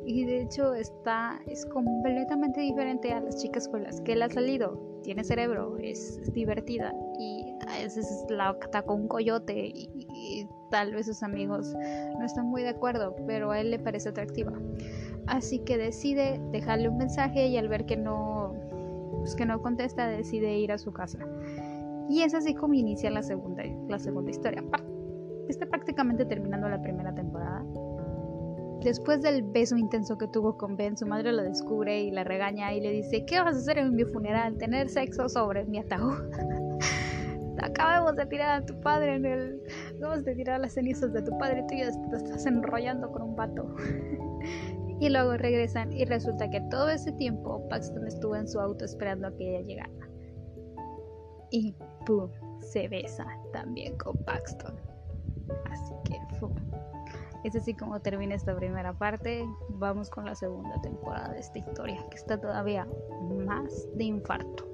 y de hecho está es completamente diferente a las chicas con las que él ha salido. Tiene cerebro, es, divertida y a veces la atacó un coyote y, tal vez sus amigos no están muy de acuerdo, pero a él le parece atractiva. Así que decide dejarle un mensaje y al ver que no pues que no contesta decide ir a su casa. Y es así como inicia la segunda la segunda historia. Está prácticamente terminando la primera temporada Después del beso intenso que tuvo con Ben, su madre lo descubre y la regaña y le dice, ¿qué vas a hacer en mi funeral? ¿Tener sexo sobre mi ataúd? Acabamos de tirar a tu padre en el... Acabamos de tirar las cenizas de tu padre y tú ya te estás enrollando con un pato. y luego regresan y resulta que todo ese tiempo Paxton estuvo en su auto esperando a que ella llegara. Y ¡pum! Se besa también con Paxton. Así. Es así como termina esta primera parte. Vamos con la segunda temporada de esta historia, que está todavía más de infarto.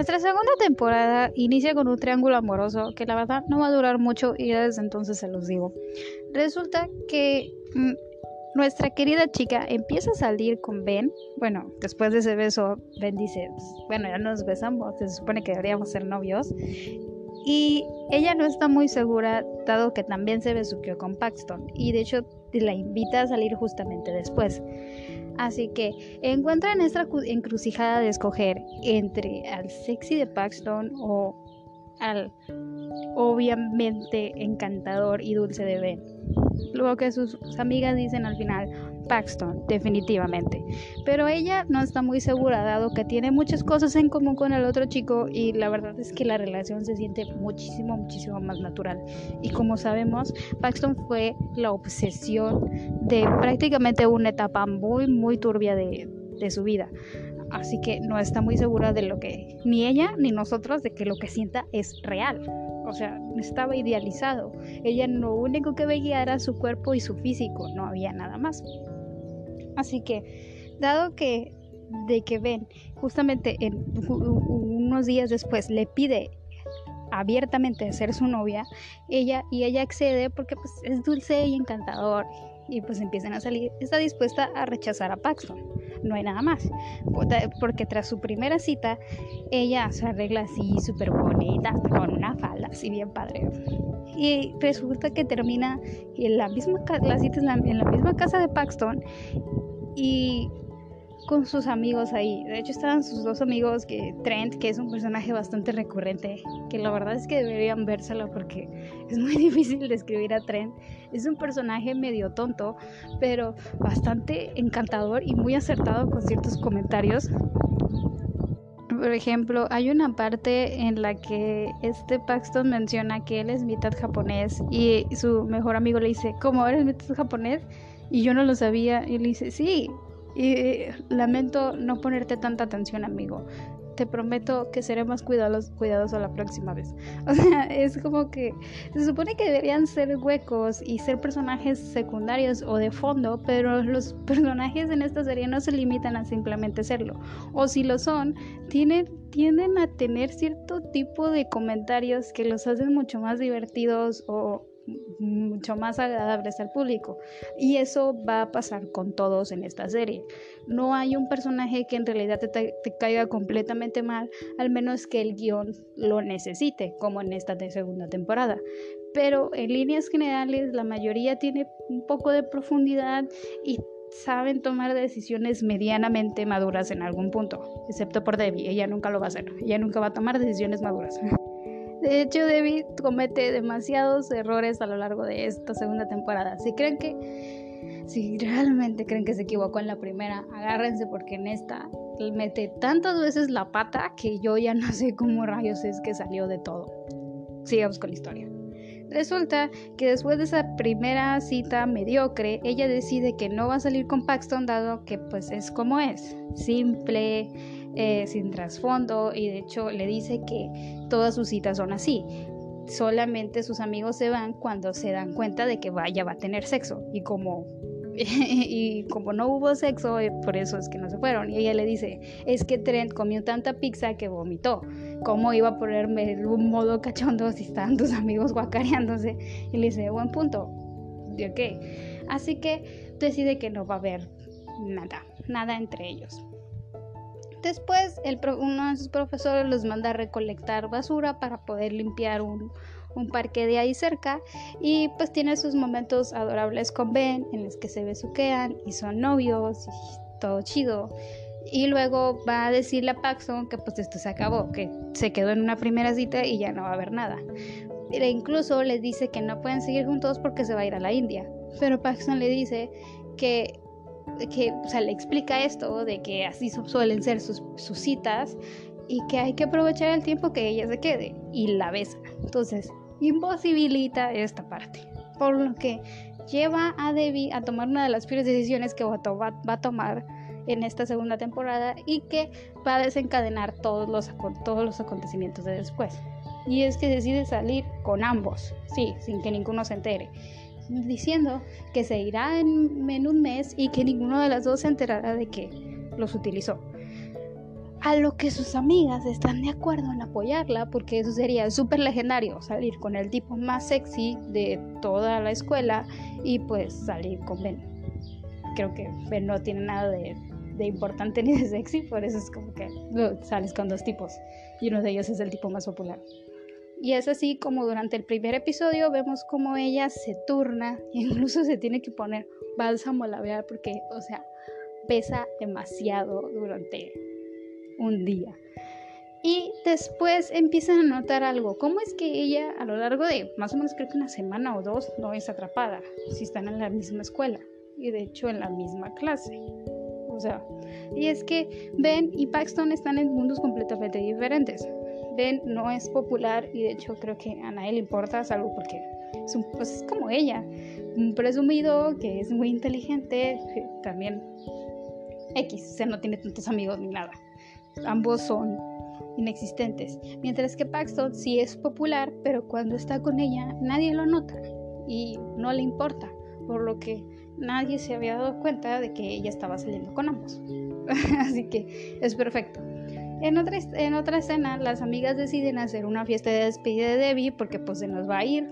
Nuestra segunda temporada inicia con un triángulo amoroso que la verdad no va a durar mucho y desde entonces se los digo. Resulta que mm, nuestra querida chica empieza a salir con Ben. Bueno, después de ese beso, Ben dice, bueno, ya nos besamos, se supone que deberíamos ser novios. Y ella no está muy segura, dado que también se besuqueó con Paxton. Y de hecho la invita a salir justamente después. Así que encuentran esta encrucijada de escoger entre al sexy de Paxton o al obviamente encantador y dulce de Ben. Luego que sus amigas dicen al final, Paxton, definitivamente. Pero ella no está muy segura, dado que tiene muchas cosas en común con el otro chico y la verdad es que la relación se siente muchísimo, muchísimo más natural. Y como sabemos, Paxton fue la obsesión de prácticamente una etapa muy, muy turbia de, de su vida. Así que no está muy segura de lo que, ni ella ni nosotros, de que lo que sienta es real. O sea, estaba idealizado. Ella lo único que veía era su cuerpo y su físico, no había nada más. Así que, dado que de que ven, justamente en, unos días después le pide abiertamente ser su novia, ella y ella accede porque pues es dulce y encantador y pues empiezan a salir, está dispuesta a rechazar a Paxton. No hay nada más. Porque tras su primera cita, ella se arregla así súper bonita, con una falda así bien padre. Y resulta que termina en la misma, la cita en la misma casa de Paxton y con sus amigos ahí. De hecho, estaban sus dos amigos, que Trent, que es un personaje bastante recurrente, que la verdad es que deberían vérselo porque es muy difícil describir a Trent. Es un personaje medio tonto, pero bastante encantador y muy acertado con ciertos comentarios. Por ejemplo, hay una parte en la que este Paxton menciona que él es mitad japonés y su mejor amigo le dice, ¿cómo eres mitad japonés? Y yo no lo sabía. Y le dice, sí, y lamento no ponerte tanta atención, amigo. Te prometo que seré más cuidadoso, cuidadoso la próxima vez. O sea, es como que se supone que deberían ser huecos y ser personajes secundarios o de fondo, pero los personajes en esta serie no se limitan a simplemente serlo. O si lo son, tienen, tienden a tener cierto tipo de comentarios que los hacen mucho más divertidos o mucho más agradables al público. Y eso va a pasar con todos en esta serie. No hay un personaje que en realidad te, caiga completamente mal, al menos que el guion lo necesite, como en esta segunda temporada. Pero en líneas generales la mayoría tiene un poco de profundidad y saben tomar decisiones medianamente maduras en algún punto, excepto por Debbie, ella nunca lo va a hacer, ella nunca va a tomar decisiones maduras. De hecho, David comete demasiados errores a lo largo de esta segunda temporada. Si creen que, si realmente creen que se equivocó en la primera, agárrense porque en esta mete tantas veces la pata que yo ya no sé cómo rayos es que salió de todo. Sigamos con la historia. Resulta que después de esa primera cita mediocre, ella decide que no va a salir con Paxton dado que pues es como es, simple, eh, sin trasfondo y de hecho le dice que todas sus citas son así. Solamente sus amigos se van cuando se dan cuenta de que vaya va a tener sexo y como y como no hubo sexo, eh, por eso es que no se fueron. Y ella le dice, es que Trent comió tanta pizza que vomitó. ¿Cómo iba a ponerme un modo cachondo si estaban tus amigos guacareándose? Y le dice, buen punto. ¿De ok? Así que decide que no va a haber nada, nada entre ellos. Después, uno de sus profesores los manda a recolectar basura para poder limpiar un, parque de ahí cerca y pues tiene sus momentos adorables con Ben en los que se besuquean y son novios y todo chido. Y luego va a decirle a Paxton que pues esto se acabó, que se quedó en una primera cita y ya no va a haber nada. Incluso le dice que no pueden seguir juntos porque se va a ir a la India. Pero Paxton le dice que que, o sea, le explica esto de que así suelen ser sus, citas y que hay que aprovechar el tiempo que ella se quede y la besa. Entonces, imposibilita esta parte. Por lo que lleva a Debbie a tomar una de las peores decisiones que va a, tomar en esta segunda temporada y que va a desencadenar todos los, todos los acontecimientos de después. Y es que decide salir con ambos, sí, sin que ninguno se entere diciendo que se irá en, un mes y que ninguno de las dos se enterará de que los utilizó. A lo que sus amigas están de acuerdo en apoyarla porque eso sería súper legendario, salir con el tipo más sexy de toda la escuela y pues salir con Ben. Creo que Ben no tiene nada de, de importante ni de sexy, por eso es como que sales con dos tipos y uno de ellos es el tipo más popular. Y es así como durante el primer episodio vemos como ella se turna, incluso se tiene que poner bálsamo labial porque, o sea, pesa demasiado durante un día. Y después empiezan a notar algo. ¿Cómo es que ella a lo largo de más o menos creo que una semana o dos no es atrapada si están en la misma escuela? y de hecho en la misma clase. O sea, y es que Ben y Paxton están en mundos completamente diferentes. Ben no es popular y de hecho creo que a nadie le importa, salvo porque es, un, pues es como ella, un presumido que es muy inteligente, también X, o sea, no tiene tantos amigos ni nada. Ambos son inexistentes. Mientras que Paxton sí es popular, pero cuando está con ella nadie lo nota y no le importa, por lo que nadie se había dado cuenta de que ella estaba saliendo con ambos. Así que es perfecto. En otra, en otra escena, las amigas deciden hacer una fiesta de despedida de Debbie porque pues se nos va a ir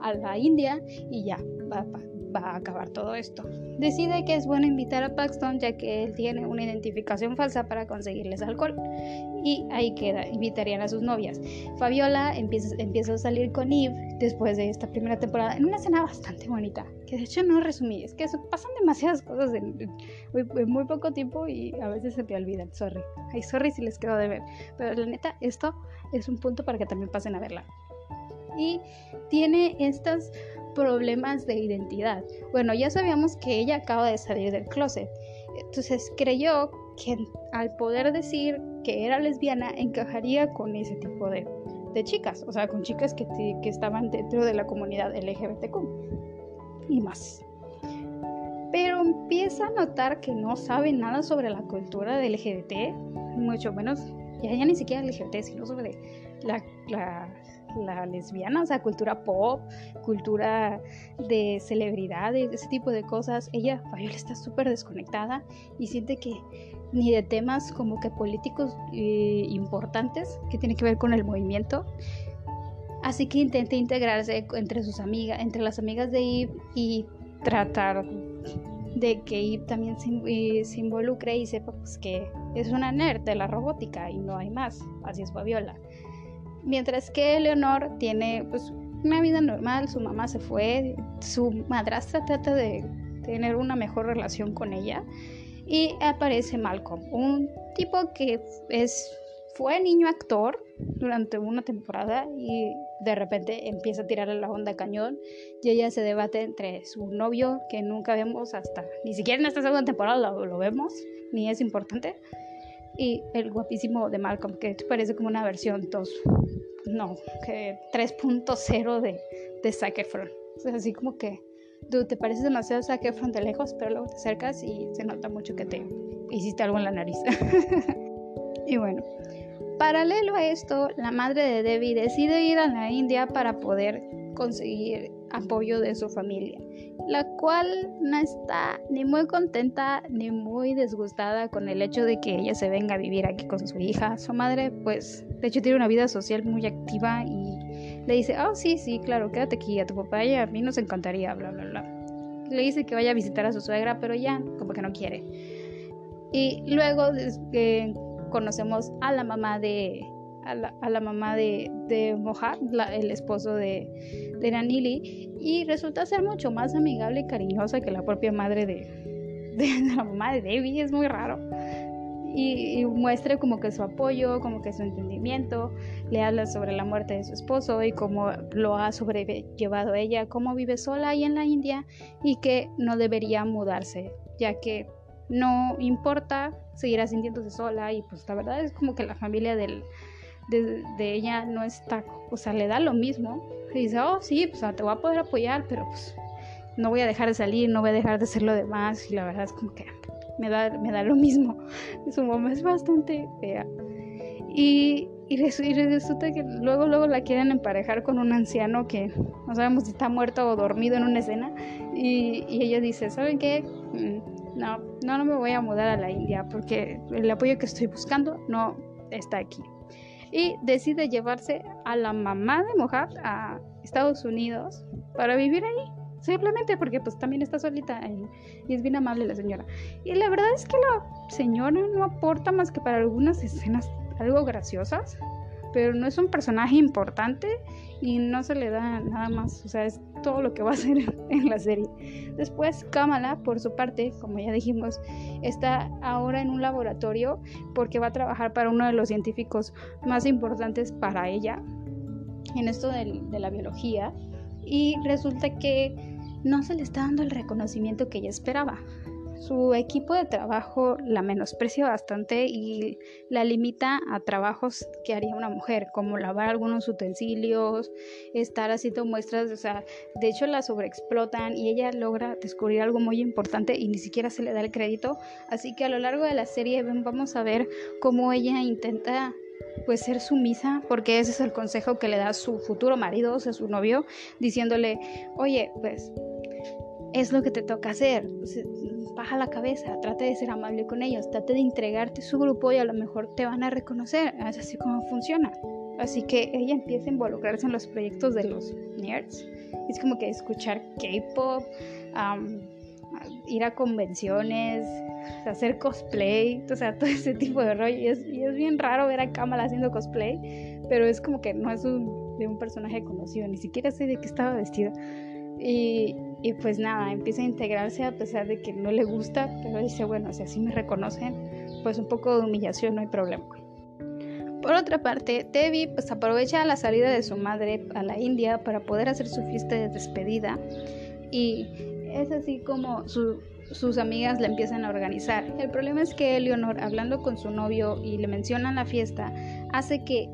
a la India y ya, va, va, va a acabar todo esto. Decide que es bueno invitar a Paxton ya que él tiene una identificación falsa para conseguirles alcohol. Y ahí queda, invitarían a sus novias. Fabiola empieza, empieza a salir con Eve después de esta primera temporada en una escena bastante bonita, que de hecho no resumí, es que pasan demasiadas cosas en, muy, poco tiempo y a veces se me olvidan, sorry. Ay, sorry si les quedo de ver, pero la neta, esto es un punto para que también pasen a verla. Y tiene estas problemas de identidad. Bueno, ya sabíamos que ella acaba de salir del closet. Entonces creyó que al poder decir que era lesbiana encajaría con ese tipo de, chicas, o sea, con chicas que, que estaban dentro de la comunidad LGBTQ y más. Pero empieza a notar que no sabe nada sobre la cultura del LGBT, mucho menos, ya, ya ni siquiera LGBT, sino sobre la, la la lesbiana, o sea, cultura pop, cultura de celebridades, ese tipo de cosas. Ella, Fabiola, está súper desconectada y siente que ni de temas como que políticos eh, importantes que tienen que ver con el movimiento. Así que intenta integrarse entre sus amigas, entre las amigas de Eve y tratar de que Eve también se, eh, se, involucre y sepa pues, que es una nerd de la robótica y no hay más. Así es Fabiola. Mientras que Leonor tiene pues una vida normal, su mamá se fue, su madrastra trata de tener una mejor relación con ella y aparece Malcolm, un tipo que es fue niño actor durante una temporada y de repente empieza a tirar la onda cañón y ella se debate entre su novio que nunca vemos hasta ni siquiera en esta segunda temporada lo, lo vemos ni es importante y el guapísimo de Malcolm, que parece como una versión 2, no, que 3.0 de, de Zac Efron. O así como que tú te pareces demasiado Zac Efron de lejos, pero luego te acercas y se nota mucho que te hiciste algo en la nariz. y bueno, paralelo a esto, la madre de Debbie decide ir a la India para poder conseguir apoyo de su familia la cual no está ni muy contenta ni muy disgustada con el hecho de que ella se venga a vivir aquí con su hija. Su madre, pues, de hecho tiene una vida social muy activa y le dice, oh, sí, sí, claro, quédate aquí a tu papá y a mí nos encantaría, bla, bla, bla. Le dice que vaya a visitar a su suegra, pero ya, como que no quiere. Y luego conocemos a la mamá de, a la, mamá de, de Mohad, el esposo de, de Nanili, y resulta ser mucho más amigable y cariñosa que la propia madre de, la mamá de Debbie, es muy raro. Y, muestra como que su apoyo, como que su entendimiento, le habla sobre la muerte de su esposo y cómo lo ha sobrellevado ella, cómo vive sola ahí en la India y que no debería mudarse, ya que no importa, seguirá sintiéndose sola y pues la verdad es como que la familia del, de, ella no está, o sea, le da lo mismo. Y dice, oh, sí, pues te voy a poder apoyar, pero pues no voy a dejar de salir, no voy a dejar de hacer lo demás. Y la verdad es como que me da, me da lo mismo. Su mamá es bastante fea. Y, y, resulta que luego, luego la quieren emparejar con un anciano que no sabemos si está muerto o dormido en una escena. Y, y ella dice, ¿saben qué? Mm, no, no, no me voy a mudar a la India porque el apoyo que estoy buscando no está aquí y decide llevarse a la mamá de Mohad a Estados Unidos para vivir ahí. Simplemente porque pues también está solita y, es bien amable la señora. Y la verdad es que la señora no aporta más que para algunas escenas algo graciosas, pero no es un personaje importante y no se le da nada más, o sea, es todo lo que va a hacer en la serie. Después, Kamala, por su parte, como ya dijimos, está ahora en un laboratorio porque va a trabajar para uno de los científicos más importantes para ella en esto de, la biología. Y resulta que no se le está dando el reconocimiento que ella esperaba. Su equipo de trabajo la menosprecia bastante y la limita a trabajos que haría una mujer, como lavar algunos utensilios, estar haciendo muestras, o sea, de hecho la sobreexplotan y ella logra descubrir algo muy importante y ni siquiera se le da el crédito. Así que a lo largo de la serie vamos a ver cómo ella intenta pues ser sumisa, porque ese es el consejo que le da su futuro marido, o sea, su novio, diciéndole, oye, pues es lo que te toca hacer, baja la cabeza, trate de ser amable con ellos, trate de entregarte su grupo y a lo mejor te van a reconocer, es así como funciona. Así que ella empieza a involucrarse en los proyectos de los nerds, es como que escuchar K-pop, ir a convenciones, hacer cosplay, o todo ese tipo de rollo. Y es, bien raro ver a Kamala haciendo cosplay, pero es como que no es de un personaje conocido, ni siquiera sé de qué estaba vestida. Y, pues nada, empieza a integrarse a pesar de que no le gusta, pero dice, bueno, si así me reconocen, pues un poco de humillación, no hay problema. Por otra parte, Debbie pues aprovecha la salida de su madre a la India para poder hacer su fiesta de despedida y es así como su, sus amigas la empiezan a organizar. El problema es que Eleonor, hablando con su novio y le mencionan la fiesta, hace que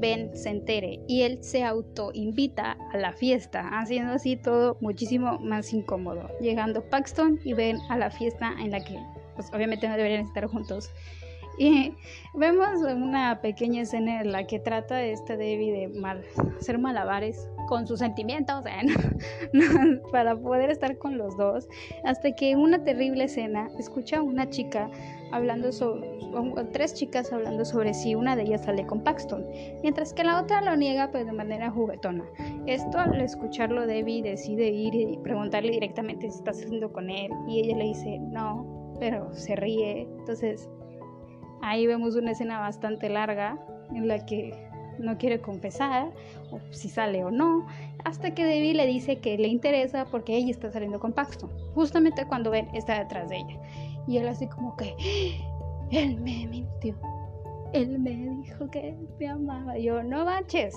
Ben se entere y él se autoinvita a la fiesta, haciendo así todo muchísimo más incómodo. Llegando Paxton y Ben a la fiesta en la que pues obviamente no deberían estar juntos. Y vemos una pequeña escena en la que trata esta Debbie de mal, hacer malabares con sus sentimientos para poder estar con los dos. Hasta que una terrible escena escucha a una chica hablando sobre, tres chicas hablando sobre si una de ellas sale con Paxton, mientras que la otra lo niega pero de manera juguetona. Esto al escucharlo Debbie decide ir y preguntarle directamente si está saliendo con él y ella le dice no, pero se ríe. Entonces Ahí vemos una escena bastante larga en la que no quiere confesar si sale o no, hasta que Debbie le dice que le interesa porque ella está saliendo con Paxton, justamente cuando Ben está detrás de ella. Y él así como que, él me mintió, él me dijo que me amaba, yo no manches.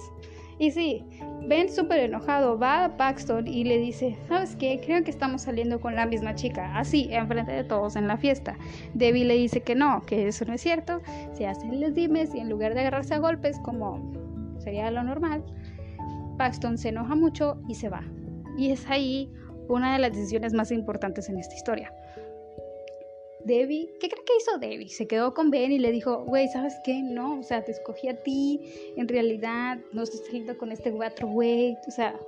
Y sí, Ben súper enojado va a Paxton y le dice, ¿sabes qué? Creo que estamos saliendo con la misma chica, así, enfrente de todos en la fiesta. Debbie le dice que no, que eso no es cierto, se hacen los dimes y en lugar de agarrarse a golpes como sería lo normal, Paxton se enoja mucho y se va. Y es ahí una de las decisiones más importantes en esta historia. Debbie, ¿qué cree que hizo Debbie? Se quedó con Ben y le dijo, güey, ¿sabes qué? No, o sea, te escogí a ti, en realidad no estoy saliendo con este otro güey, o sea,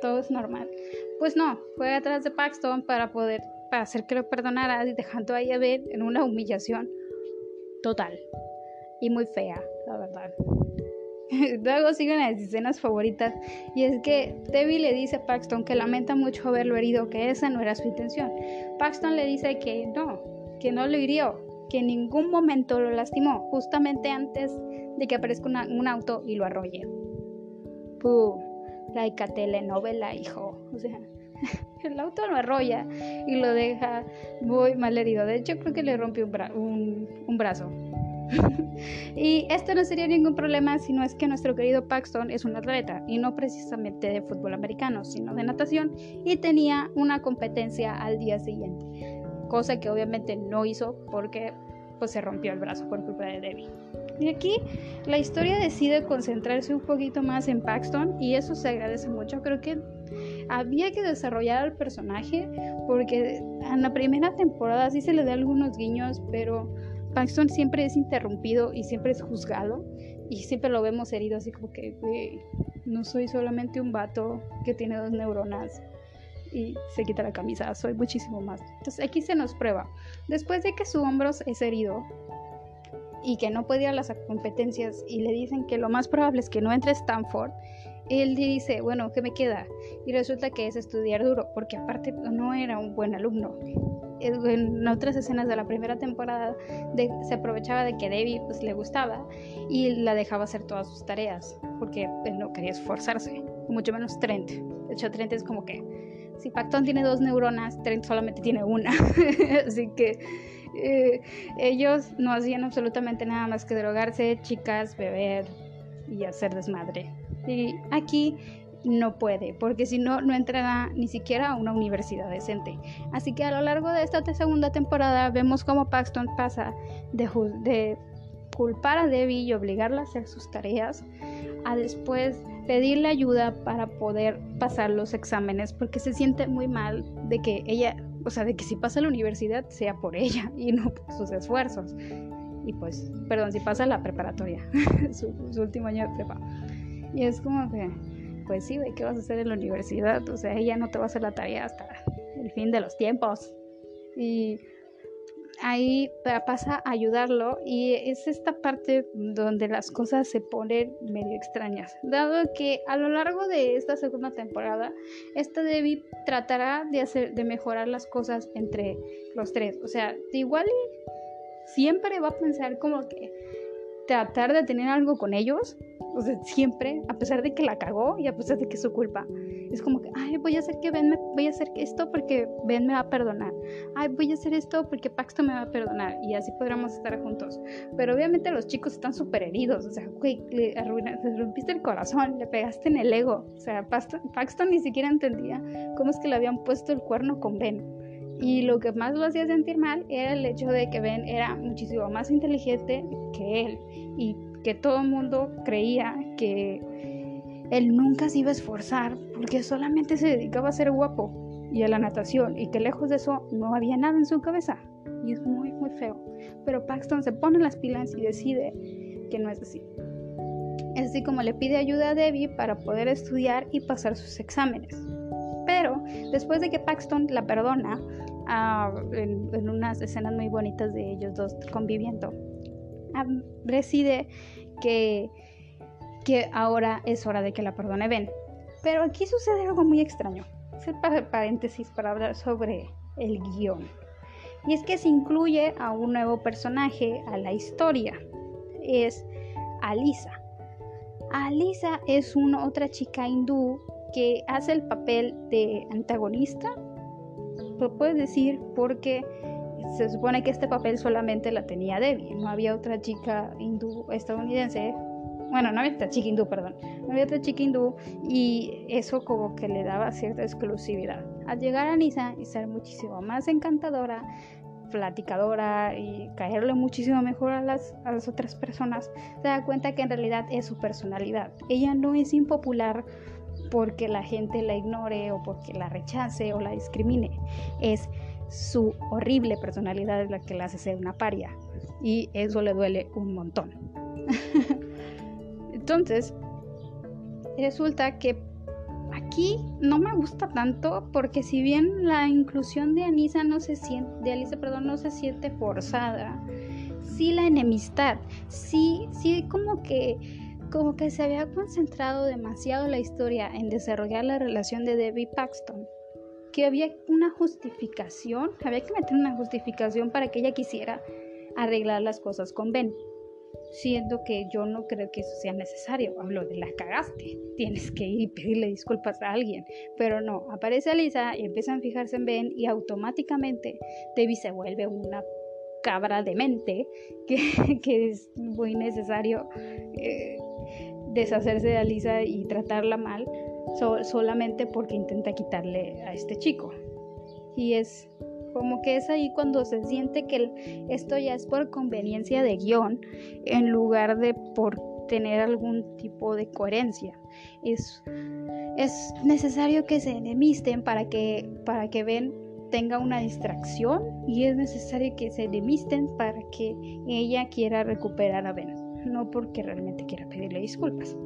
todo es normal. Pues no, fue atrás de Paxton para poder, para hacer que lo perdonara y dejando ahí a Ben en una humillación total y muy fea, la verdad. Luego siguen las escenas favoritas y es que Debbie le dice a Paxton que lamenta mucho haberlo herido, que esa no era su intención. Paxton le dice que no, que no lo hirió, que en ningún momento lo lastimó, justamente antes de que aparezca un auto y lo arrolle. Puh, like telenovela, hijo. O sea, el auto lo arrolla y lo deja muy mal herido. De hecho, creo que le rompió un, un brazo. y esto no sería ningún problema si no es que nuestro querido Paxton es un atleta y no precisamente de fútbol americano, sino de natación y tenía una competencia al día siguiente cosa que obviamente no hizo porque pues se rompió el brazo por culpa de Debbie. Y aquí la historia decide concentrarse un poquito más en Paxton y eso se agradece mucho. Creo que había que desarrollar al personaje porque en la primera temporada sí se le da algunos guiños, pero Paxton siempre es interrumpido y siempre es juzgado y siempre lo vemos herido así como que no soy solamente un vato que tiene dos neuronas y se quita la camisa, soy muchísimo más. Entonces aquí se nos prueba. Después de que su hombro es herido y que no puede ir a las competencias y le dicen que lo más probable es que no entre Stanford, él dice, bueno, ¿qué me queda? Y resulta que es estudiar duro, porque aparte no era un buen alumno. En otras escenas de la primera temporada se aprovechaba de que Debbie pues, le gustaba y la dejaba hacer todas sus tareas, porque él no quería esforzarse, mucho menos Trent. De hecho, Trent es como que si Pacton tiene dos neuronas, Trent solamente tiene una. Así que eh, ellos no hacían absolutamente nada más que drogarse, chicas, beber y hacer desmadre. Y aquí no puede, porque si no, no entrará ni siquiera a una universidad decente. Así que a lo largo de esta segunda temporada vemos cómo Paxton pasa de, de culpar a Debbie y obligarla a hacer sus tareas a después pedirle ayuda para poder pasar los exámenes porque se siente muy mal de que ella, o sea, de que si pasa la universidad sea por ella y no por sus esfuerzos. Y pues, perdón, si pasa la preparatoria, su, su último año de prepa. Y es como que, pues sí, ¿qué vas a hacer en la universidad? O sea, ella no te va a hacer la tarea hasta el fin de los tiempos. Y ahí pasa a ayudarlo y es esta parte donde las cosas se ponen medio extrañas, dado que a lo largo de esta segunda temporada, esta Debbie tratará de hacer de mejorar las cosas entre los tres, o sea, igual siempre va a pensar como que tratar de tener algo con ellos, o sea, siempre, a pesar de que la cagó y a pesar de que es su culpa. Es como que, ay, voy a hacer que Ben me, voy a hacer esto porque Ben me va a perdonar. Ay, voy a hacer esto porque Paxton me va a perdonar. Y así podremos estar juntos. Pero obviamente los chicos están súper heridos. O sea, güey, le, le rompiste el corazón, le pegaste en el ego. O sea, Paxton, Paxton ni siquiera entendía cómo es que le habían puesto el cuerno con Ben. Y lo que más lo hacía sentir mal era el hecho de que Ben era muchísimo más inteligente que él y que todo el mundo creía que él nunca se iba a esforzar porque solamente se dedicaba a ser guapo y a la natación y que lejos de eso no había nada en su cabeza. Y es muy, muy feo. Pero Paxton se pone las pilas y decide que no es así. Es así como le pide ayuda a Debbie para poder estudiar y pasar sus exámenes. Pero después de que Paxton la perdona, ah, en unas escenas muy bonitas de ellos dos conviviendo, decide que, que ahora es hora de que la perdone Ben. Pero aquí sucede algo muy extraño. Hacer paréntesis para hablar sobre el guion. Y es que se incluye a un nuevo personaje a la historia. Es Alisa. Alisa es una otra chica hindú que hace el papel de antagonista. Lo puedes decir porque se supone que este papel solamente la tenía Debbie, no había otra chica hindú estadounidense, bueno, no había otra chica hindú, perdón, no había otra chica hindú y eso como que le daba cierta exclusividad. Al llegar a Nisa y ser muchísimo más encantadora, platicadora y caerle muchísimo mejor a las, a las otras personas, se da cuenta que en realidad es su personalidad. Ella no es impopular porque la gente la ignore o porque la rechace o la discrimine. Es su horrible personalidad es la que la hace ser una paria y eso le duele un montón. Entonces, resulta que aquí no me gusta tanto porque si bien la inclusión de Anisa no se siente, de perdón, no se siente forzada, sí la enemistad, sí, sí como que como que se había concentrado demasiado la historia en desarrollar la relación de Debbie Paxton que había una justificación, había que meter una justificación para que ella quisiera arreglar las cosas con Ben. Siendo que yo no creo que eso sea necesario. Hablo de la cagaste. Tienes que ir y pedirle disculpas a alguien. Pero no, aparece Lisa y empiezan a fijarse en Ben y automáticamente Debbie se vuelve una cabra de mente que, que es muy necesario eh, deshacerse de Alisa y tratarla mal solamente porque intenta quitarle a este chico. Y es como que es ahí cuando se siente que esto ya es por conveniencia de guion en lugar de por tener algún tipo de coherencia. Es, es necesario que se enemisten para que, para que Ben tenga una distracción y es necesario que se enemisten para que ella quiera recuperar a Ben, no porque realmente quiera pedirle disculpas.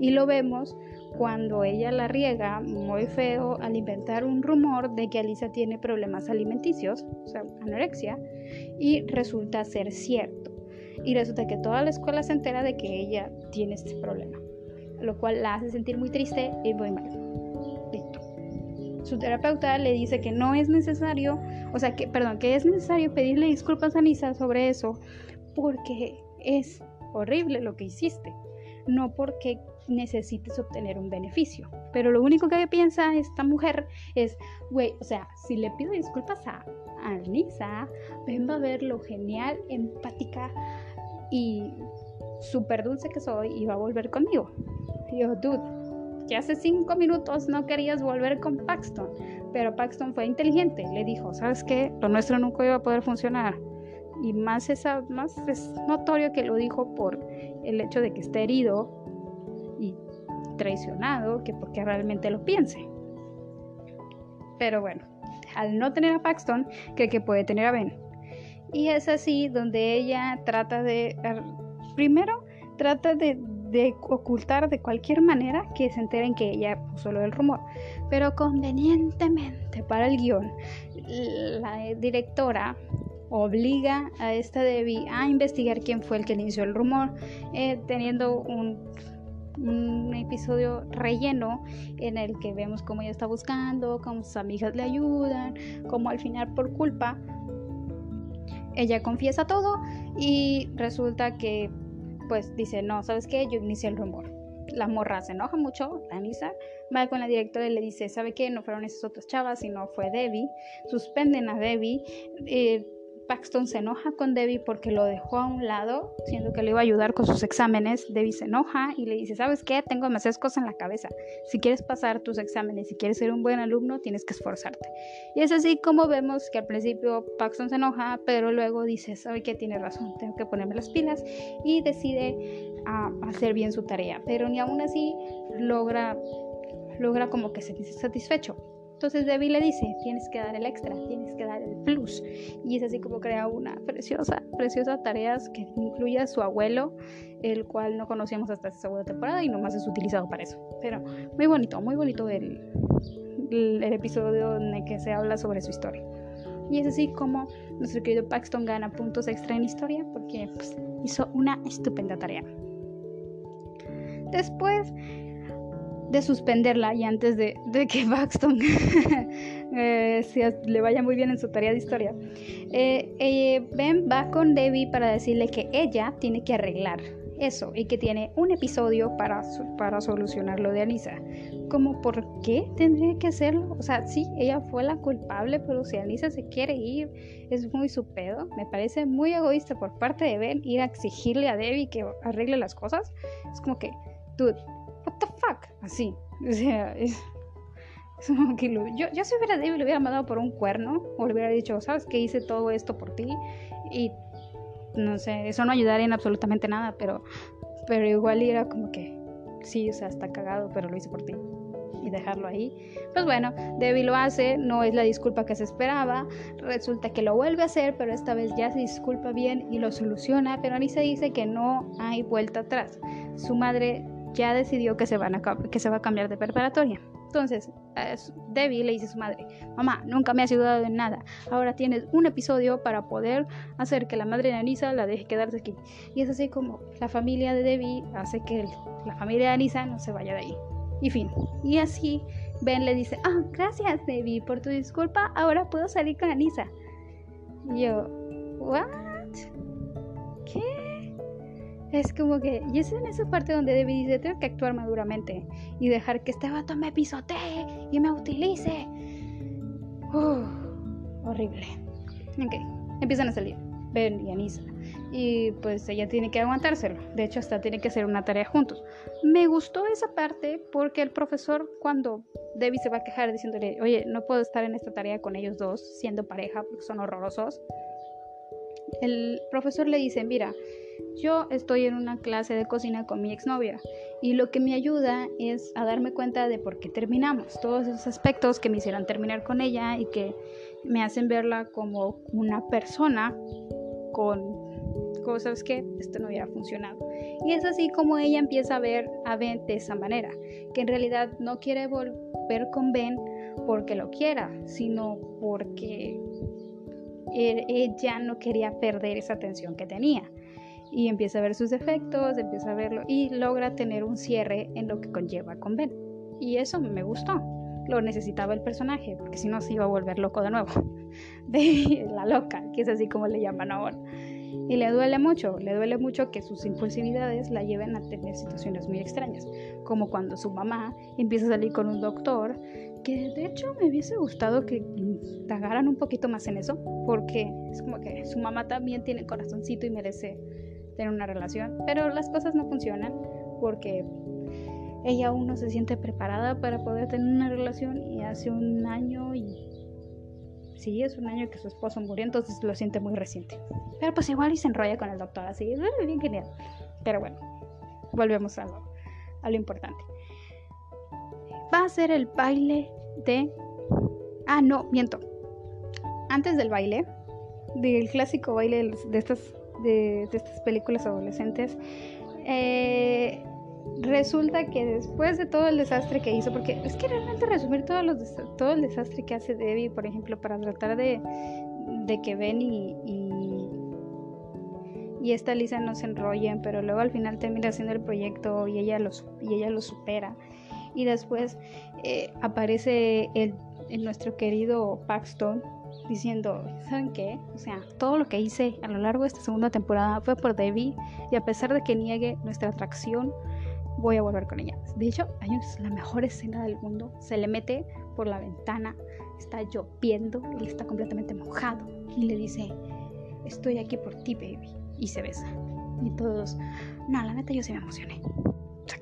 Y lo vemos cuando ella la riega muy feo al inventar un rumor de que Alisa tiene problemas alimenticios, o sea, anorexia, y resulta ser cierto. Y resulta que toda la escuela se entera de que ella tiene este problema, lo cual la hace sentir muy triste y muy mal. Listo. Su terapeuta le dice que no es necesario, o sea, que, perdón, que es necesario pedirle disculpas a Alisa sobre eso, porque es horrible lo que hiciste, no porque necesites obtener un beneficio. Pero lo único que piensa esta mujer es, güey, o sea, si le pido disculpas a, Lisa, ven a ver lo genial, empática y súper dulce que soy y va a volver conmigo. Y yo, dude, que hace cinco minutos no querías volver con Paxton, pero Paxton fue inteligente, le dijo, ¿sabes qué? Lo nuestro nunca iba a poder funcionar. Y más, esa, más es notorio que lo dijo por el hecho de que esté herido traicionado que porque realmente lo piense. Pero bueno, al no tener a Paxton, cree que puede tener a Ben. Y es así donde ella trata de, primero, trata de, ocultar de cualquier manera que se enteren que ella puso lo del rumor. Pero convenientemente para el guion, la directora obliga a esta Debbie a investigar quién fue el que inició el rumor, eh, teniendo un un episodio relleno en el que vemos cómo ella está buscando, cómo sus amigas le ayudan, cómo al final por culpa ella confiesa todo y resulta que pues dice, no, ¿sabes qué? Yo inicié el rumor. La morra se enoja mucho, la Anisa, va con la directora y le dice, ¿sabe qué? No fueron esas otras chavas, sino fue Debbie. Suspenden a Debbie. Eh, Paxton se enoja con Debbie porque lo dejó a un lado, siendo que le iba a ayudar con sus exámenes. Debbie se enoja y le dice, ¿sabes qué? Tengo demasiadas cosas en la cabeza. Si quieres pasar tus exámenes, si quieres ser un buen alumno, tienes que esforzarte. Y es así como vemos que al principio Paxton se enoja, pero luego dice, ¿sabe qué? Tiene razón, tengo que ponerme las pilas y decide ah, hacer bien su tarea. Pero ni aún así logra, logra como que se satisfecho entonces Debbie le dice, tienes que dar el extra, tienes que dar el plus. Y es así como crea una preciosa, preciosa tarea que incluye a su abuelo, el cual no conocíamos hasta esta segunda temporada y nomás es utilizado para eso. Pero muy bonito, muy bonito el, el, episodio en el que se habla sobre su historia. Y es así como nuestro querido Paxton gana puntos extra en historia porque pues, hizo una estupenda tarea. Después de suspenderla y antes de, que Baxton eh, le vaya muy bien en su tarea de historia, eh, eh, Ben va con Debbie para decirle que ella tiene que arreglar eso y que tiene un episodio para, para solucionar de Anisa. Como, ¿por qué tendría que hacerlo? O sea, sí, ella fue la culpable, pero si Anisa se quiere ir, es muy su pedo. Me parece muy egoísta por parte de Ben ir a exigirle a Debbie que arregle las cosas. Es como que, dude, what the fuck, así. O sea, es, que yo, yo si hubiera David le hubiera mandado por un cuerno, o le hubiera dicho, ¿sabes que hice todo esto por ti? Y no sé, eso no ayudaría en absolutamente nada, pero, pero igual era como que, sí, o sea, está cagado, pero lo hice por ti. Y dejarlo ahí. Pues bueno, Debbie lo hace, no es la disculpa que se esperaba. Resulta que lo vuelve a hacer, pero esta vez ya se disculpa bien y lo soluciona. Pero Anissa dice que no hay vuelta atrás. Su madre ya decidió que se, van a, que se va a cambiar de preparatoria. Entonces, Debbie le dice a su madre, mamá, nunca me has ayudado en nada. Ahora tienes un episodio para poder hacer que la madre de Anisa la deje quedarse aquí. Y es así como la familia de Debbie hace que la familia de Anisa no se vaya de ahí. Y fin. Y así Ben le dice, ah, gracias Debbie por tu disculpa, ahora puedo salir con Anisa. Yo, ¿what? ¿Qué? Es como que, y es en esa parte donde Debbie dice, tengo que actuar maduramente y dejar que este vato me pisotee y me utilice. horrible. Ok, empiezan a salir Ben y Anisa. Y pues ella tiene que aguantárselo. De hecho, hasta tiene que hacer una tarea juntos. Me gustó esa parte porque el profesor, cuando Debbie se va a quejar diciéndole, oye, no puedo estar en esta tarea con ellos dos siendo pareja porque son horrorosos. El profesor le dice, mira, yo estoy en una clase de cocina con mi exnovia y lo que me ayuda es a darme cuenta de por qué terminamos, todos esos aspectos que me hicieron terminar con ella y que me hacen verla como una persona con cosas que esto no hubiera funcionado. Y es así como ella empieza a ver a Ben de esa manera, que en realidad no quiere volver con Ben porque lo quiera, sino porque ella no quería perder esa atención que tenía y empieza a ver sus efectos, empieza a verlo y logra tener un cierre en lo que conlleva con Ben. Y eso me gustó. Lo necesitaba el personaje, porque si no se iba a volver loco de nuevo. De la loca, que es así como le llaman ahora. Y le duele mucho, le duele mucho que sus impulsividades la lleven a tener situaciones muy extrañas, como cuando su mamá empieza a salir con un doctor, que de hecho me hubiese gustado que indagaran un poquito más en eso, porque es como que su mamá también tiene corazoncito y merece tener una relación, pero las cosas no funcionan porque ella aún no se siente preparada para poder tener una relación y hace un año y sí, es un año que su esposo murió, entonces lo siente muy reciente. Pero pues igual y se enrolla con el doctor, así, bien genial. Pero bueno, volvemos a lo, a lo importante. Va a ser el baile de... Ah, no, miento. Antes del baile, del clásico baile de estas, de, estas películas adolescentes, eh, resulta que después de todo el desastre que hizo, porque es que realmente resumir todo, los, todo el desastre que hace Debbie, por ejemplo, para tratar de, de que Ben y, y, esta Lisa no se enrollen, pero luego al final termina haciendo el proyecto y ella lo, y ella lo supera. Y después eh, aparece el, nuestro querido Paxton diciendo, ¿saben qué? O sea, todo lo que hice a lo largo de esta segunda temporada fue por Debbie y a pesar de que niegue nuestra atracción, voy a volver con ella. De hecho, hay la mejor escena del mundo. Se le mete por la ventana, está lloviendo, él está completamente mojado y le dice, estoy aquí por ti, baby. Y se besa. Y todos, no, la neta yo sí me emocioné.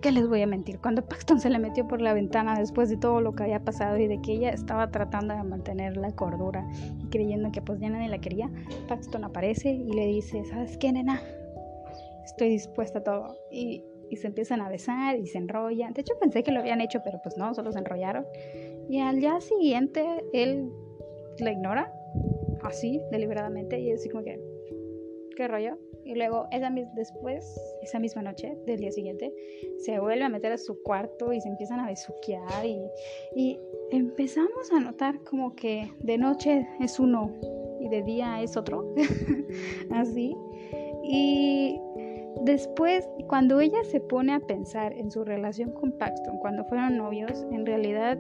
¿Qué les voy a mentir? Cuando Paxton se le metió por la ventana después de todo lo que había pasado y de que ella estaba tratando de mantener la cordura y creyendo que pues ya nadie la quería, Paxton aparece y le dice, ¿sabes qué, nena? Estoy dispuesta a todo. Y y se empiezan a besar y se enrollan. De hecho pensé que lo habían hecho, pero pues no, solo se enrollaron. Y al día siguiente él la ignora, así, deliberadamente, y es así como que, ¿qué rollo? Y luego, esa, después, esa misma noche del día siguiente, se vuelve a meter a su cuarto y se empiezan a besuquear y, y empezamos a notar como que de noche es uno y de día es otro, así. Y Después, cuando ella se pone a pensar en su relación con Paxton cuando fueron novios, en realidad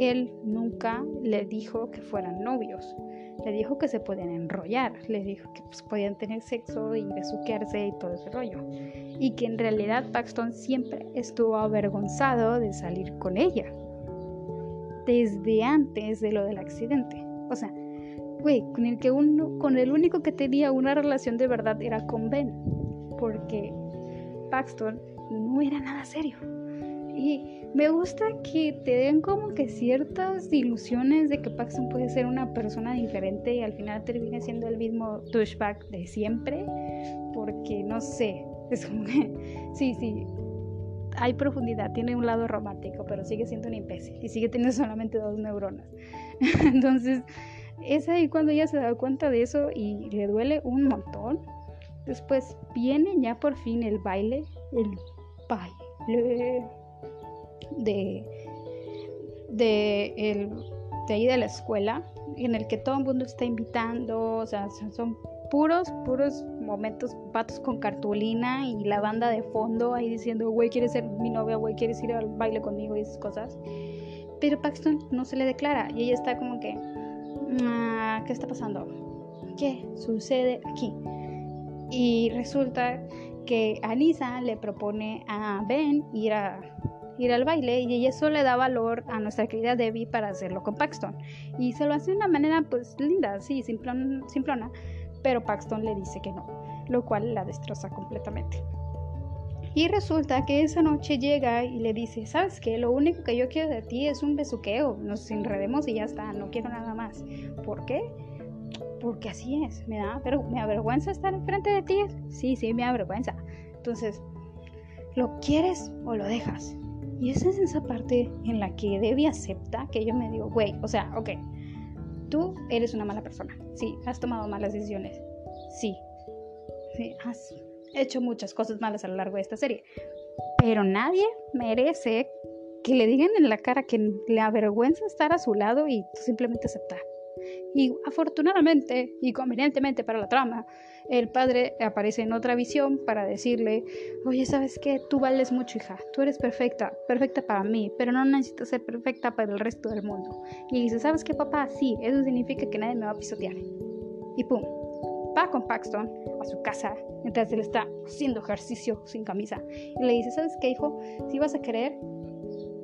él nunca le dijo que fueran novios. Le dijo que se podían enrollar, le dijo que pues, podían tener sexo y besuquearse y todo ese rollo. Y que en realidad Paxton siempre estuvo avergonzado de salir con ella. Desde antes de lo del accidente. O sea, güey, con el que uno, con el único que tenía una relación de verdad era con Ben porque Paxton no era nada serio. Y me gusta que te den como que ciertas ilusiones de que Paxton puede ser una persona diferente y al final termine siendo el mismo douchebag de siempre. Porque no sé, es como que sí, sí, hay profundidad, tiene un lado romántico, pero sigue siendo un imbécil y sigue teniendo solamente dos neuronas. Entonces, es ahí cuando ella se da cuenta de eso y le duele un montón Después viene ya por fin el baile, el baile de, de, el, de ahí de la escuela, en el que todo el mundo está invitando, o sea, son puros, puros momentos, patos con cartulina y la banda de fondo ahí diciendo, güey, ¿quieres ser mi novia? Güey, ¿quieres ir al baile conmigo? Y esas cosas. Pero Paxton no se le declara y ella está como que, ah, ¿qué está pasando? ¿Qué sucede aquí? Y resulta que Anisa le propone a Ben ir, a, ir al baile y eso le da valor a nuestra querida Debbie para hacerlo con Paxton. Y se lo hace de una manera pues linda, sí, simplona, simplona, pero Paxton le dice que no, lo cual la destroza completamente. Y resulta que esa noche llega y le dice, ¿sabes qué? Lo único que yo quiero de ti es un besuqueo, nos enredemos y ya está, no quiero nada más. ¿Por qué? porque así es, me da, pero me avergüenza estar enfrente de ti. Sí, sí, me avergüenza. Entonces, ¿lo quieres o lo dejas? Y esa es esa parte en la que Debbie acepta que yo me digo, güey, o sea, ok, tú eres una mala persona. Sí, has tomado malas decisiones. Sí, sí, has hecho muchas cosas malas a lo largo de esta serie. Pero nadie merece que le digan en la cara que le avergüenza estar a su lado y simplemente aceptar. Y afortunadamente y convenientemente para la trama, el padre aparece en otra visión para decirle, oye, ¿sabes qué? Tú vales mucho, hija. Tú eres perfecta, perfecta para mí, pero no necesitas ser perfecta para el resto del mundo. Y dice, ¿sabes qué, papá? Sí, eso significa que nadie me va a pisotear. Y pum, va con Paxton a su casa mientras él está haciendo ejercicio sin camisa. Y le dice, ¿sabes qué, hijo? Si vas a querer,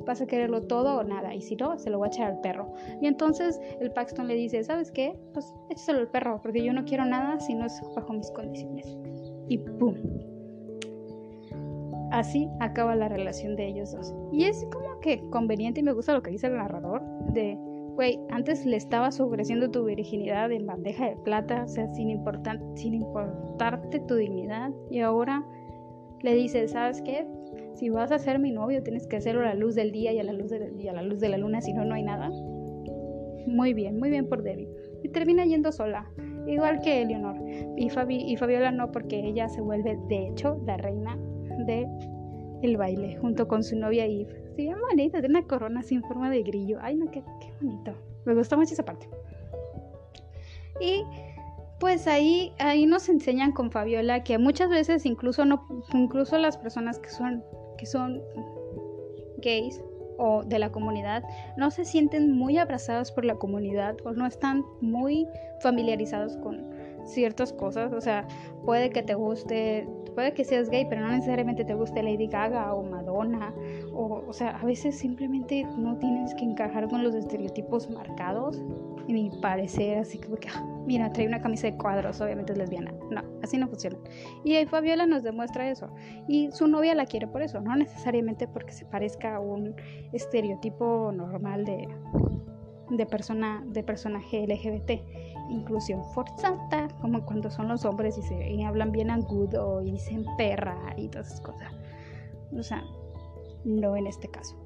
vas a quererlo todo o nada, y si no, se lo voy a echar al perro. Y entonces el Paxton le dice, ¿sabes qué? Pues échaselo al perro, porque yo no quiero nada si no es bajo mis condiciones. Y ¡pum! así acaba la relación de ellos dos. Y es como que conveniente y me gusta lo que dice el narrador de, güey, antes le estabas ofreciendo tu virginidad en bandeja de plata, o sea, sin, importar, sin importarte tu dignidad, y ahora le dices, ¿sabes qué? Si vas a ser mi novio, tienes que hacerlo a la luz del día y a la luz de, y a la, luz de la luna, si no, no hay nada. Muy bien, muy bien por Debbie. Y termina yendo sola, igual que Eleonor. Y, Fabi, y Fabiola no, porque ella se vuelve, de hecho, la reina de el baile, junto con su novia Eve. Sí, bien bonita, de una corona sin forma de grillo. Ay, no, qué, qué bonito. Me gustó mucho esa parte. Y pues ahí, ahí nos enseñan con Fabiola que muchas veces incluso no, incluso las personas que son, que son gays o de la comunidad no se sienten muy abrazados por la comunidad o no están muy familiarizados con ciertas cosas. O sea, puede que te guste, puede que seas gay, pero no necesariamente te guste Lady Gaga o Madonna. O, o sea, a veces simplemente no tienes que encajar con los estereotipos marcados ni parecer así como que, ah, mira, trae una camisa de cuadros, obviamente es lesbiana. No, así no funciona. Y ahí Fabiola nos demuestra eso. Y su novia la quiere por eso, no necesariamente porque se parezca a un estereotipo normal de, de, persona, de personaje LGBT. Inclusión forzada, como cuando son los hombres y, se, hablan bien agudo y dicen perra y todas esas cosas. O sea, no en este caso.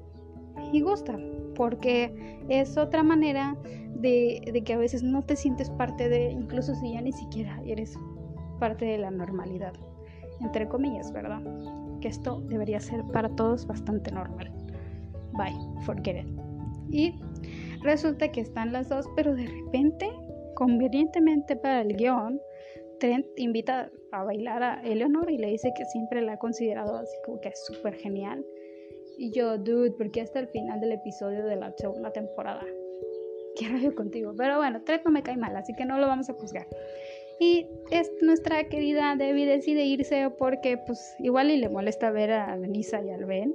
Y gusta, porque es otra manera de, que a veces no te sientes parte de, incluso si ya ni siquiera eres parte de la normalidad, entre comillas, ¿verdad? Que esto debería ser para todos bastante normal. Bye, forget it. Y resulta que están las dos, pero de repente, convenientemente para el guion, Trent invita a bailar a Eleanor y le dice que siempre la ha considerado así como que es súper genial. Y yo, dude, porque hasta el final del episodio de la segunda temporada qué rayo contigo. Pero bueno, Trent no me cae mal, así que no lo vamos a juzgar. Y es nuestra querida Debbie decide irse porque pues igual y le molesta ver a Lisa y al Ben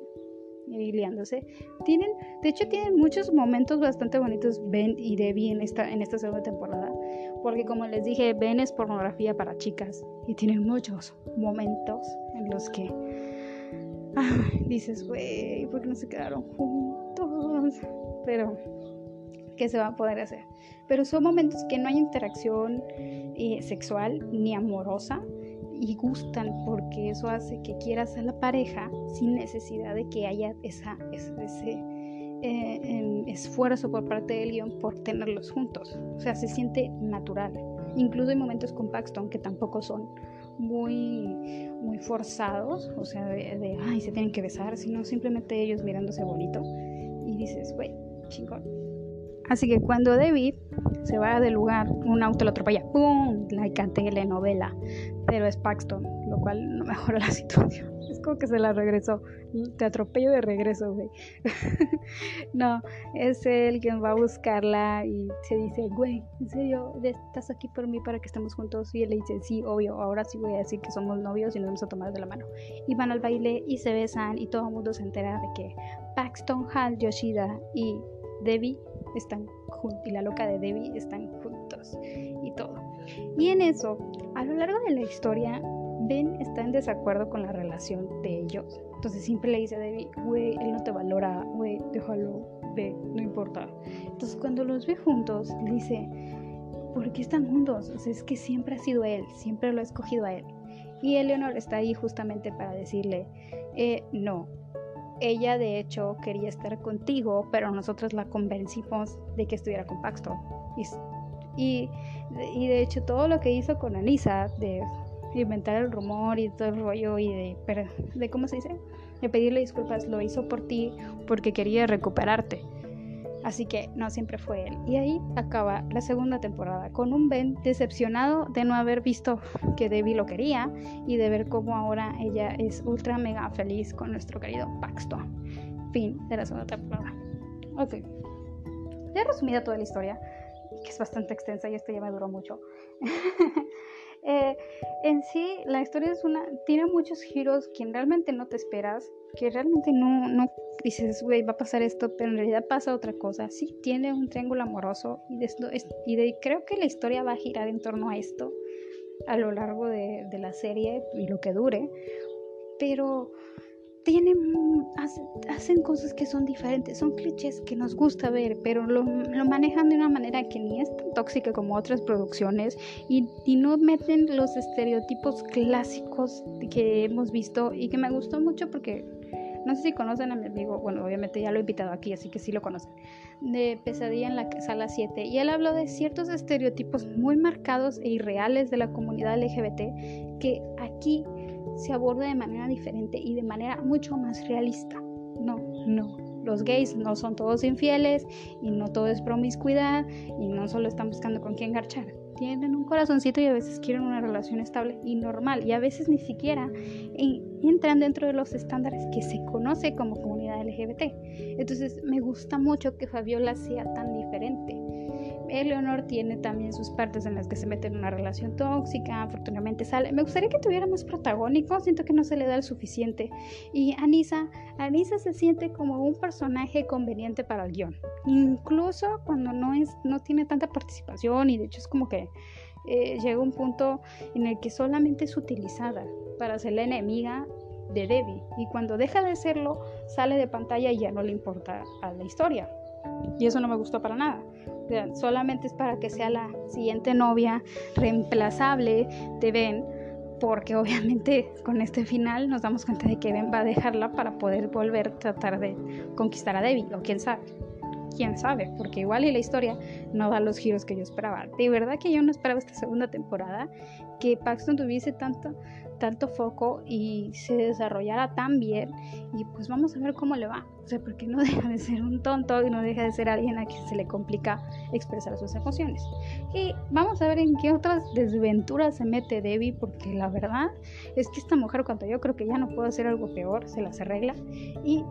liándose. Tienen, de hecho tienen muchos momentos bastante bonitos Ben y Debbie en esta, en esta segunda temporada. Porque como les dije, Ben es pornografía para chicas y tienen muchos momentos en los que dices, güey, ¿por qué no se quedaron juntos? Pero que se va a poder hacer. Pero son momentos que no hay interacción eh, sexual ni amorosa y gustan porque eso hace que quieras a la pareja sin necesidad de que haya esa, ese, eh, em, esfuerzo por parte del guion por tenerlos juntos. O sea, se siente natural. Incluso hay momentos con Paxton que tampoco son muy, muy forzados, o sea, de, ay, se tienen que besar, sino simplemente ellos mirándose bonito. Y dices, güey, chingón. Así que cuando David se va del lugar, un auto lo atropella, ¡pum! La telenovela, pero es Paxton, lo cual no mejora la situación. Como que se la regresó, te atropello de regreso, güey. no, es él quien va a buscarla y se dice, güey, ¿en serio estás aquí por mí para que estemos juntos? Y él le dice, sí, obvio, ahora sí voy a decir que somos novios y nos vamos a tomar de la mano. Y van al baile y se besan y todo el mundo se entera de que Paxton, Hal, Yoshida y Debbie están juntos y la loca de Debbie están juntos y todo. Y en eso, a lo largo de la historia, Ben está en desacuerdo con la relación de ellos. Entonces siempre le dice a Debbie, güey, él no te valora, güey, déjalo, ve, no importa. Entonces cuando los ve juntos, le dice, ¿por qué están juntos? O sea, es que siempre ha sido él, siempre lo ha escogido a él. Y Eleanor está ahí justamente para decirle, eh, no, ella de hecho quería estar contigo, pero nosotros la convencimos de que estuviera con Paxton. Y, y, de hecho todo lo que hizo con Anisa, de inventar el rumor y todo el rollo y de, de ¿cómo se dice? De pedirle disculpas, lo hizo por ti porque quería recuperarte. Así que no siempre fue él. Y ahí acaba la segunda temporada con un Ben decepcionado de no haber visto que Debbie lo quería y de ver cómo ahora ella es ultra mega feliz con nuestro querido Paxton. Fin de la segunda temporada. Ok. Ya he resumido toda la historia, que es bastante extensa y esto ya me duró mucho. Eh, en sí, la historia es una, tiene muchos giros que realmente no te esperas, que realmente no, no dices, güey, va a pasar esto, pero en realidad pasa otra cosa. Sí, tiene un triángulo amoroso y, creo que la historia va a girar en torno a esto a lo largo de la serie y lo que dure, pero tienen, hacen cosas que son diferentes, son clichés que nos gusta ver, pero lo, manejan de una manera que ni es tan tóxica como otras producciones y, y, no meten los estereotipos clásicos que hemos visto y que me gustó mucho porque no sé si conocen a mi amigo, bueno, obviamente ya lo he invitado aquí, así que sí lo conocen, de Pesadilla en la sala 7. Y él habló de ciertos estereotipos muy marcados e irreales de la comunidad LGBT que aquí se aborda de manera diferente y de manera mucho más realista. No, no. Los gays no son todos infieles y no todo es promiscuidad y no solo están buscando con quién garchar tienen un corazoncito y a veces quieren una relación estable y normal y a veces ni siquiera entran dentro de los estándares que se conoce como comunidad LGBT. Entonces me gusta mucho que Fabiola sea tan diferente. Eleonor tiene también sus partes en las que se mete en una relación tóxica, afortunadamente sale. Me gustaría que tuviera más protagónico, siento que no se le da el suficiente. Y Anisa, Anisa se siente como un personaje conveniente para el guion, incluso cuando no, es, no tiene tanta participación y de hecho es como que eh, llega un punto en el que solamente es utilizada para ser la enemiga de Debbie y cuando deja de serlo sale de pantalla y ya no le importa a la historia. Y eso no me gustó para nada solamente es para que sea la siguiente novia reemplazable de Ben, porque obviamente con este final nos damos cuenta de que Ben va a dejarla para poder volver a tratar de conquistar a Debbie, o quién sabe. Quién sabe, porque igual y la historia no da los giros que yo esperaba. De verdad que yo no esperaba esta segunda temporada que Paxton tuviese tanto tanto foco y se desarrollara tan bien y pues vamos a ver cómo le va. O sea, porque no deja de ser un tonto y no deja de ser alguien a quien se le complica expresar sus emociones. Y vamos a ver en qué otras desventuras se mete Debbie porque la verdad es que esta mujer cuando yo creo que ya no puede hacer algo peor, se las arregla y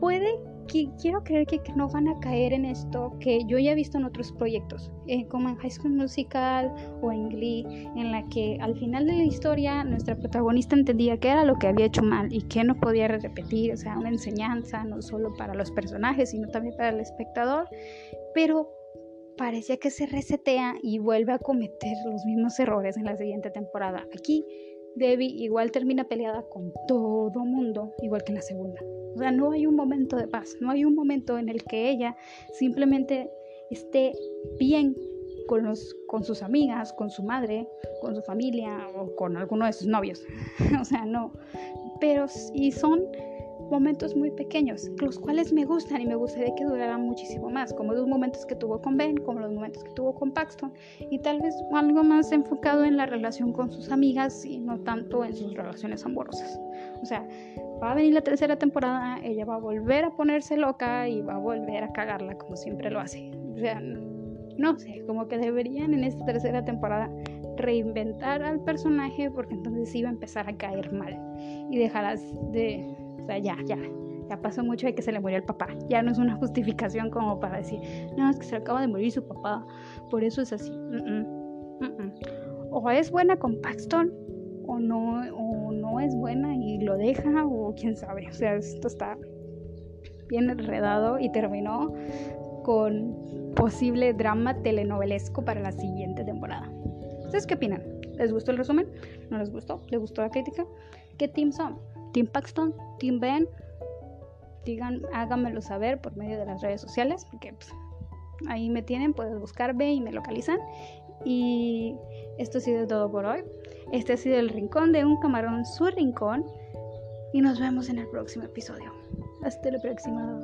puede quiero creer que, no van a caer en esto que yo ya he visto en otros proyectos, eh, como en High School Musical o en Glee, en la que al final de la historia nuestra protagonista entendía qué era lo que había hecho mal y que no podía repetir, o sea, una enseñanza no solo para los personajes, sino también para el espectador, pero parecía que se resetea y vuelve a cometer los mismos errores en la siguiente temporada. Aquí Debbie igual termina peleada con todo mundo, igual que en la segunda. O sea, no hay un momento de paz, no hay un momento en el que ella simplemente esté bien con, los, con sus amigas, con su madre, con su familia o con alguno de sus novios. o sea, no. Pero, y son momentos muy pequeños, los cuales me gustan y me gustaría que duraran muchísimo más, como los momentos que tuvo con Ben, como los momentos que tuvo con Paxton, y tal vez algo más enfocado en la relación con sus amigas y no tanto en sus relaciones amorosas. O sea, va a venir la tercera temporada, ella va a volver a ponerse loca y va a volver a cagarla como siempre lo hace. O sea, no sé, como que deberían en esta tercera temporada reinventar al personaje porque entonces iba a empezar a caer mal y dejarás de o sea, ya, ya, ya pasó mucho de que se le murió el papá. Ya no es una justificación como para decir, no, es que se acaba de morir su papá, por eso es así. O es buena con Paxton, o no, o no es buena y lo deja, o quién sabe. O sea, esto está bien enredado y terminó con posible drama telenovelesco para la siguiente temporada. ¿Ustedes qué opinan? ¿Les gustó el resumen? ¿No les gustó? ¿Les gustó la crítica? ¿Qué team son? Team Paxton, Team Ben, digan, háganmelo saber por medio de las redes sociales, porque pues, ahí me tienen, puedes buscarme y me localizan. Y esto ha sido todo por hoy. Este ha sido el rincón de un camarón, su rincón. Y nos vemos en el próximo episodio. Hasta la próxima.